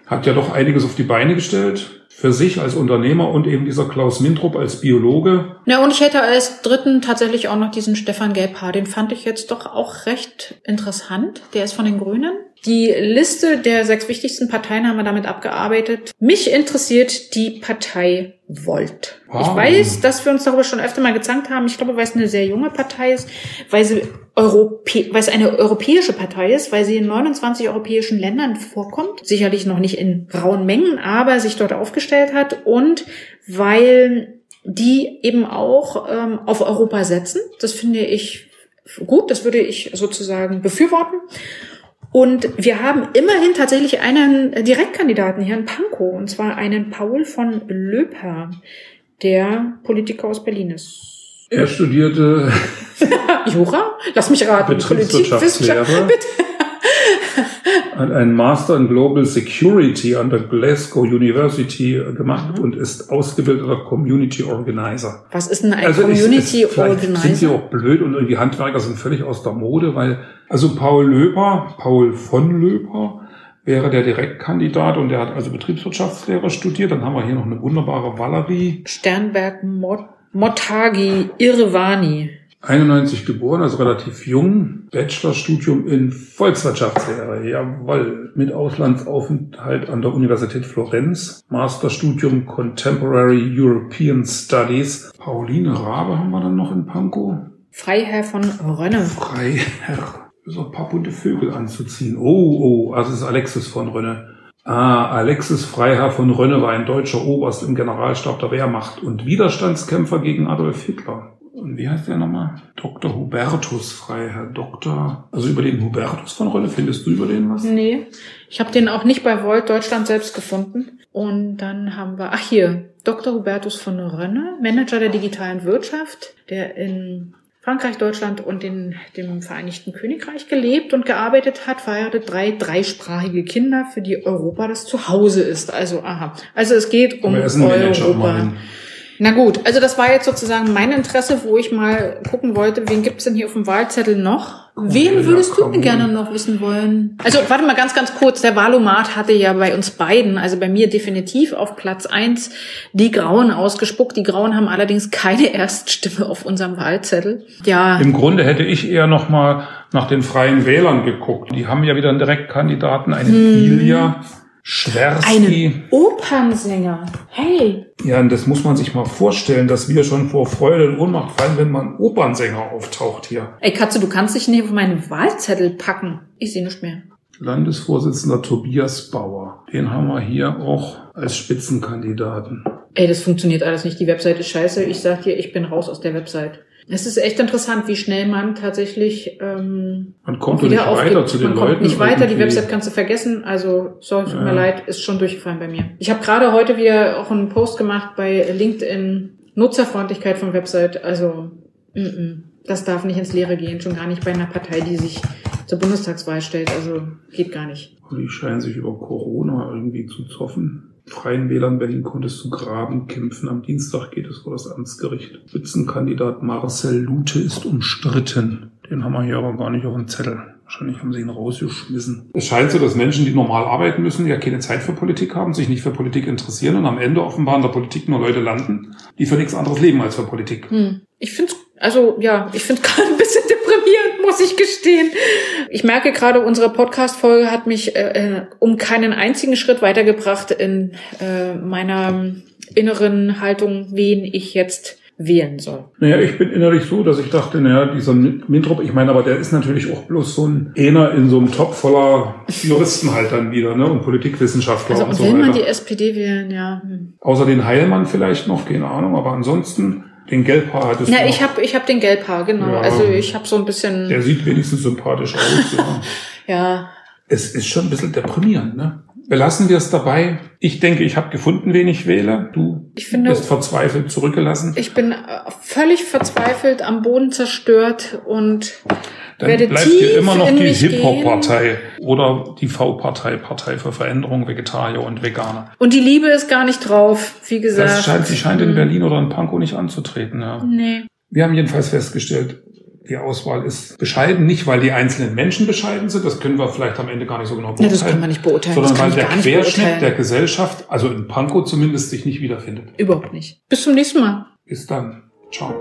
hat ja doch einiges auf die Beine gestellt für sich als Unternehmer und eben dieser Klaus Mintrup als Biologe. Ja, und ich hätte als dritten tatsächlich auch noch diesen Stefan Gelbhaar. Den fand ich jetzt doch auch recht interessant. Der ist von den Grünen. Die Liste der sechs wichtigsten Parteien haben wir damit abgearbeitet. Mich interessiert die Partei Volt. Wow. Ich weiß, dass wir uns darüber schon öfter mal gezankt haben. Ich glaube, weil es eine sehr junge Partei ist, weil sie Europä weil es eine europäische Partei ist, weil sie in 29 europäischen Ländern vorkommt. Sicherlich noch nicht in rauen Mengen, aber sich dort aufgestellt hat und weil die eben auch ähm, auf Europa setzen. Das finde ich gut, das würde ich sozusagen befürworten. Und wir haben immerhin tatsächlich einen Direktkandidaten hier in Pankow, und zwar einen Paul von Löper, der Politiker aus Berlin ist. Er studierte Jura? Lass mich raten. Betriebswirtschaftslehre. hat einen Master in Global Security an der Glasgow University gemacht mhm. und ist ausgebildeter Community Organizer. Was ist denn ein also Community ist, Organizer? Sind sie auch blöd und irgendwie Handwerker sind völlig aus der Mode, weil also Paul Löper, Paul von Löper wäre der Direktkandidat und der hat also Betriebswirtschaftslehre studiert. Dann haben wir hier noch eine wunderbare Valerie. Sternberg Motagi Irvani. 91 geboren, also relativ jung. Bachelorstudium in Volkswirtschaftslehre, jawohl. Mit Auslandsaufenthalt an der Universität Florenz. Masterstudium Contemporary European Studies. Pauline Rabe haben wir dann noch in Pankow. Freiherr von Rönne. Freiherr. So ein paar bunte Vögel anzuziehen. Oh, oh, also es ist Alexis von Rönne. Ah, Alexis Freiherr von Rönne war ein deutscher Oberst im Generalstab der Wehrmacht und Widerstandskämpfer gegen Adolf Hitler wie heißt der nochmal? Dr. Hubertus Freiherr Doktor. Also über den Hubertus von Rolle, findest du über den was? Nee, ich habe den auch nicht bei Volt Deutschland selbst gefunden. Und dann haben wir, ach hier, Dr. Hubertus von Rönne, Manager der digitalen Wirtschaft, der in Frankreich, Deutschland und in dem Vereinigten Königreich gelebt und gearbeitet hat, verheiratet drei dreisprachige Kinder, für die Europa das Zuhause ist. Also, aha. Also es geht um Europa. Na gut, also das war jetzt sozusagen mein Interesse, wo ich mal gucken wollte, wen gibt's denn hier auf dem Wahlzettel noch? Wen würdest du denn gerne noch wissen wollen? Also warte mal ganz, ganz kurz. Der Wahlomat hatte ja bei uns beiden, also bei mir definitiv auf Platz eins die Grauen ausgespuckt. Die Grauen haben allerdings keine Erststimme auf unserem Wahlzettel. Ja. Im Grunde hätte ich eher noch mal nach den Freien Wählern geguckt. Die haben ja wieder einen Direktkandidaten, eine hm. Ilia Schwersky. Einen Opernsänger. Hey. Ja, und das muss man sich mal vorstellen, dass wir schon vor Freude und Ohnmacht fallen, wenn man Opernsänger auftaucht hier. Ey, Katze, du kannst dich nicht auf meinen Wahlzettel packen. Ich sehe nicht mehr. Landesvorsitzender Tobias Bauer. Den haben wir hier auch als Spitzenkandidaten. Ey, das funktioniert alles nicht. Die Website ist scheiße. Ich sag dir, ich bin raus aus der Website. Es ist echt interessant, wie schnell man tatsächlich ähm, man kommt nicht weiter zu den man Leuten. Kommt nicht weiter, die Website kannst du vergessen. Also, sorry, tut ja. mir leid, ist schon durchgefallen bei mir. Ich habe gerade heute wieder auch einen Post gemacht bei LinkedIn Nutzerfreundlichkeit von Website. Also, mm -mm, das darf nicht ins Leere gehen, schon gar nicht bei einer Partei, die sich zur Bundestagswahl stellt. Also geht gar nicht. Die scheinen sich über Corona irgendwie zu zoffen. Freien Wählern Berlin konntest du graben kämpfen. Am Dienstag geht es vor das Amtsgericht. Spitzenkandidat Marcel Lute ist umstritten. Den haben wir hier aber gar nicht auf dem Zettel. Wahrscheinlich haben sie ihn rausgeschmissen. Es scheint so, dass Menschen, die normal arbeiten müssen, ja keine Zeit für Politik haben, sich nicht für Politik interessieren und am Ende offenbar in der Politik nur Leute landen, die für nichts anderes leben als für Politik. Hm. Ich finde also ja, ich finde gerade ein bisschen deprimierend, muss ich gestehen. Ich merke gerade, unsere Podcast-Folge hat mich äh, äh, um keinen einzigen Schritt weitergebracht in äh, meiner inneren Haltung, wen ich jetzt wählen soll. Naja, ich bin innerlich so, dass ich dachte, naja, dieser Mintrop, ich meine, aber der ist natürlich auch bloß so ein Einer in so einem Top voller Juristen halt dann wieder, ne, und Politikwissenschaftler also, und so will weiter. man die SPD wählen, ja. Hm. Außer den Heilmann vielleicht noch, keine Ahnung, aber ansonsten den Gelbhaar hattest Ja, du ich habe ich hab den Gelbhaar, genau. Ja. Also ich habe so ein bisschen. Der sieht wenigstens sympathisch aus, ja. ja. Es ist schon ein bisschen deprimierend, ne? Belassen wir es dabei. Ich denke, ich habe gefunden, wen ich wähle. Du Ich finde- bist verzweifelt zurückgelassen. Ich bin äh, völlig verzweifelt, am Boden zerstört und Dann werde bleibt dir immer noch die Hip-Hop-Partei oder die V-Partei, Partei für Veränderung, Vegetarier und Veganer. und die Liebe ist gar nicht drauf, wie gesagt. Das scheint, sie scheint in Mhm. Berlin oder in Pankow nicht anzutreten. Ja. Nee. Wir haben jedenfalls festgestellt, die Auswahl ist bescheiden, nicht weil die einzelnen Menschen bescheiden sind, das können wir vielleicht am Ende gar nicht so genau Ja, beurteilen, das kann man nicht beurteilen. sondern weil der Querschnitt der Gesellschaft, also in Pankow zumindest, sich nicht wiederfindet. Überhaupt nicht. Bis zum nächsten Mal. Bis dann. Ciao.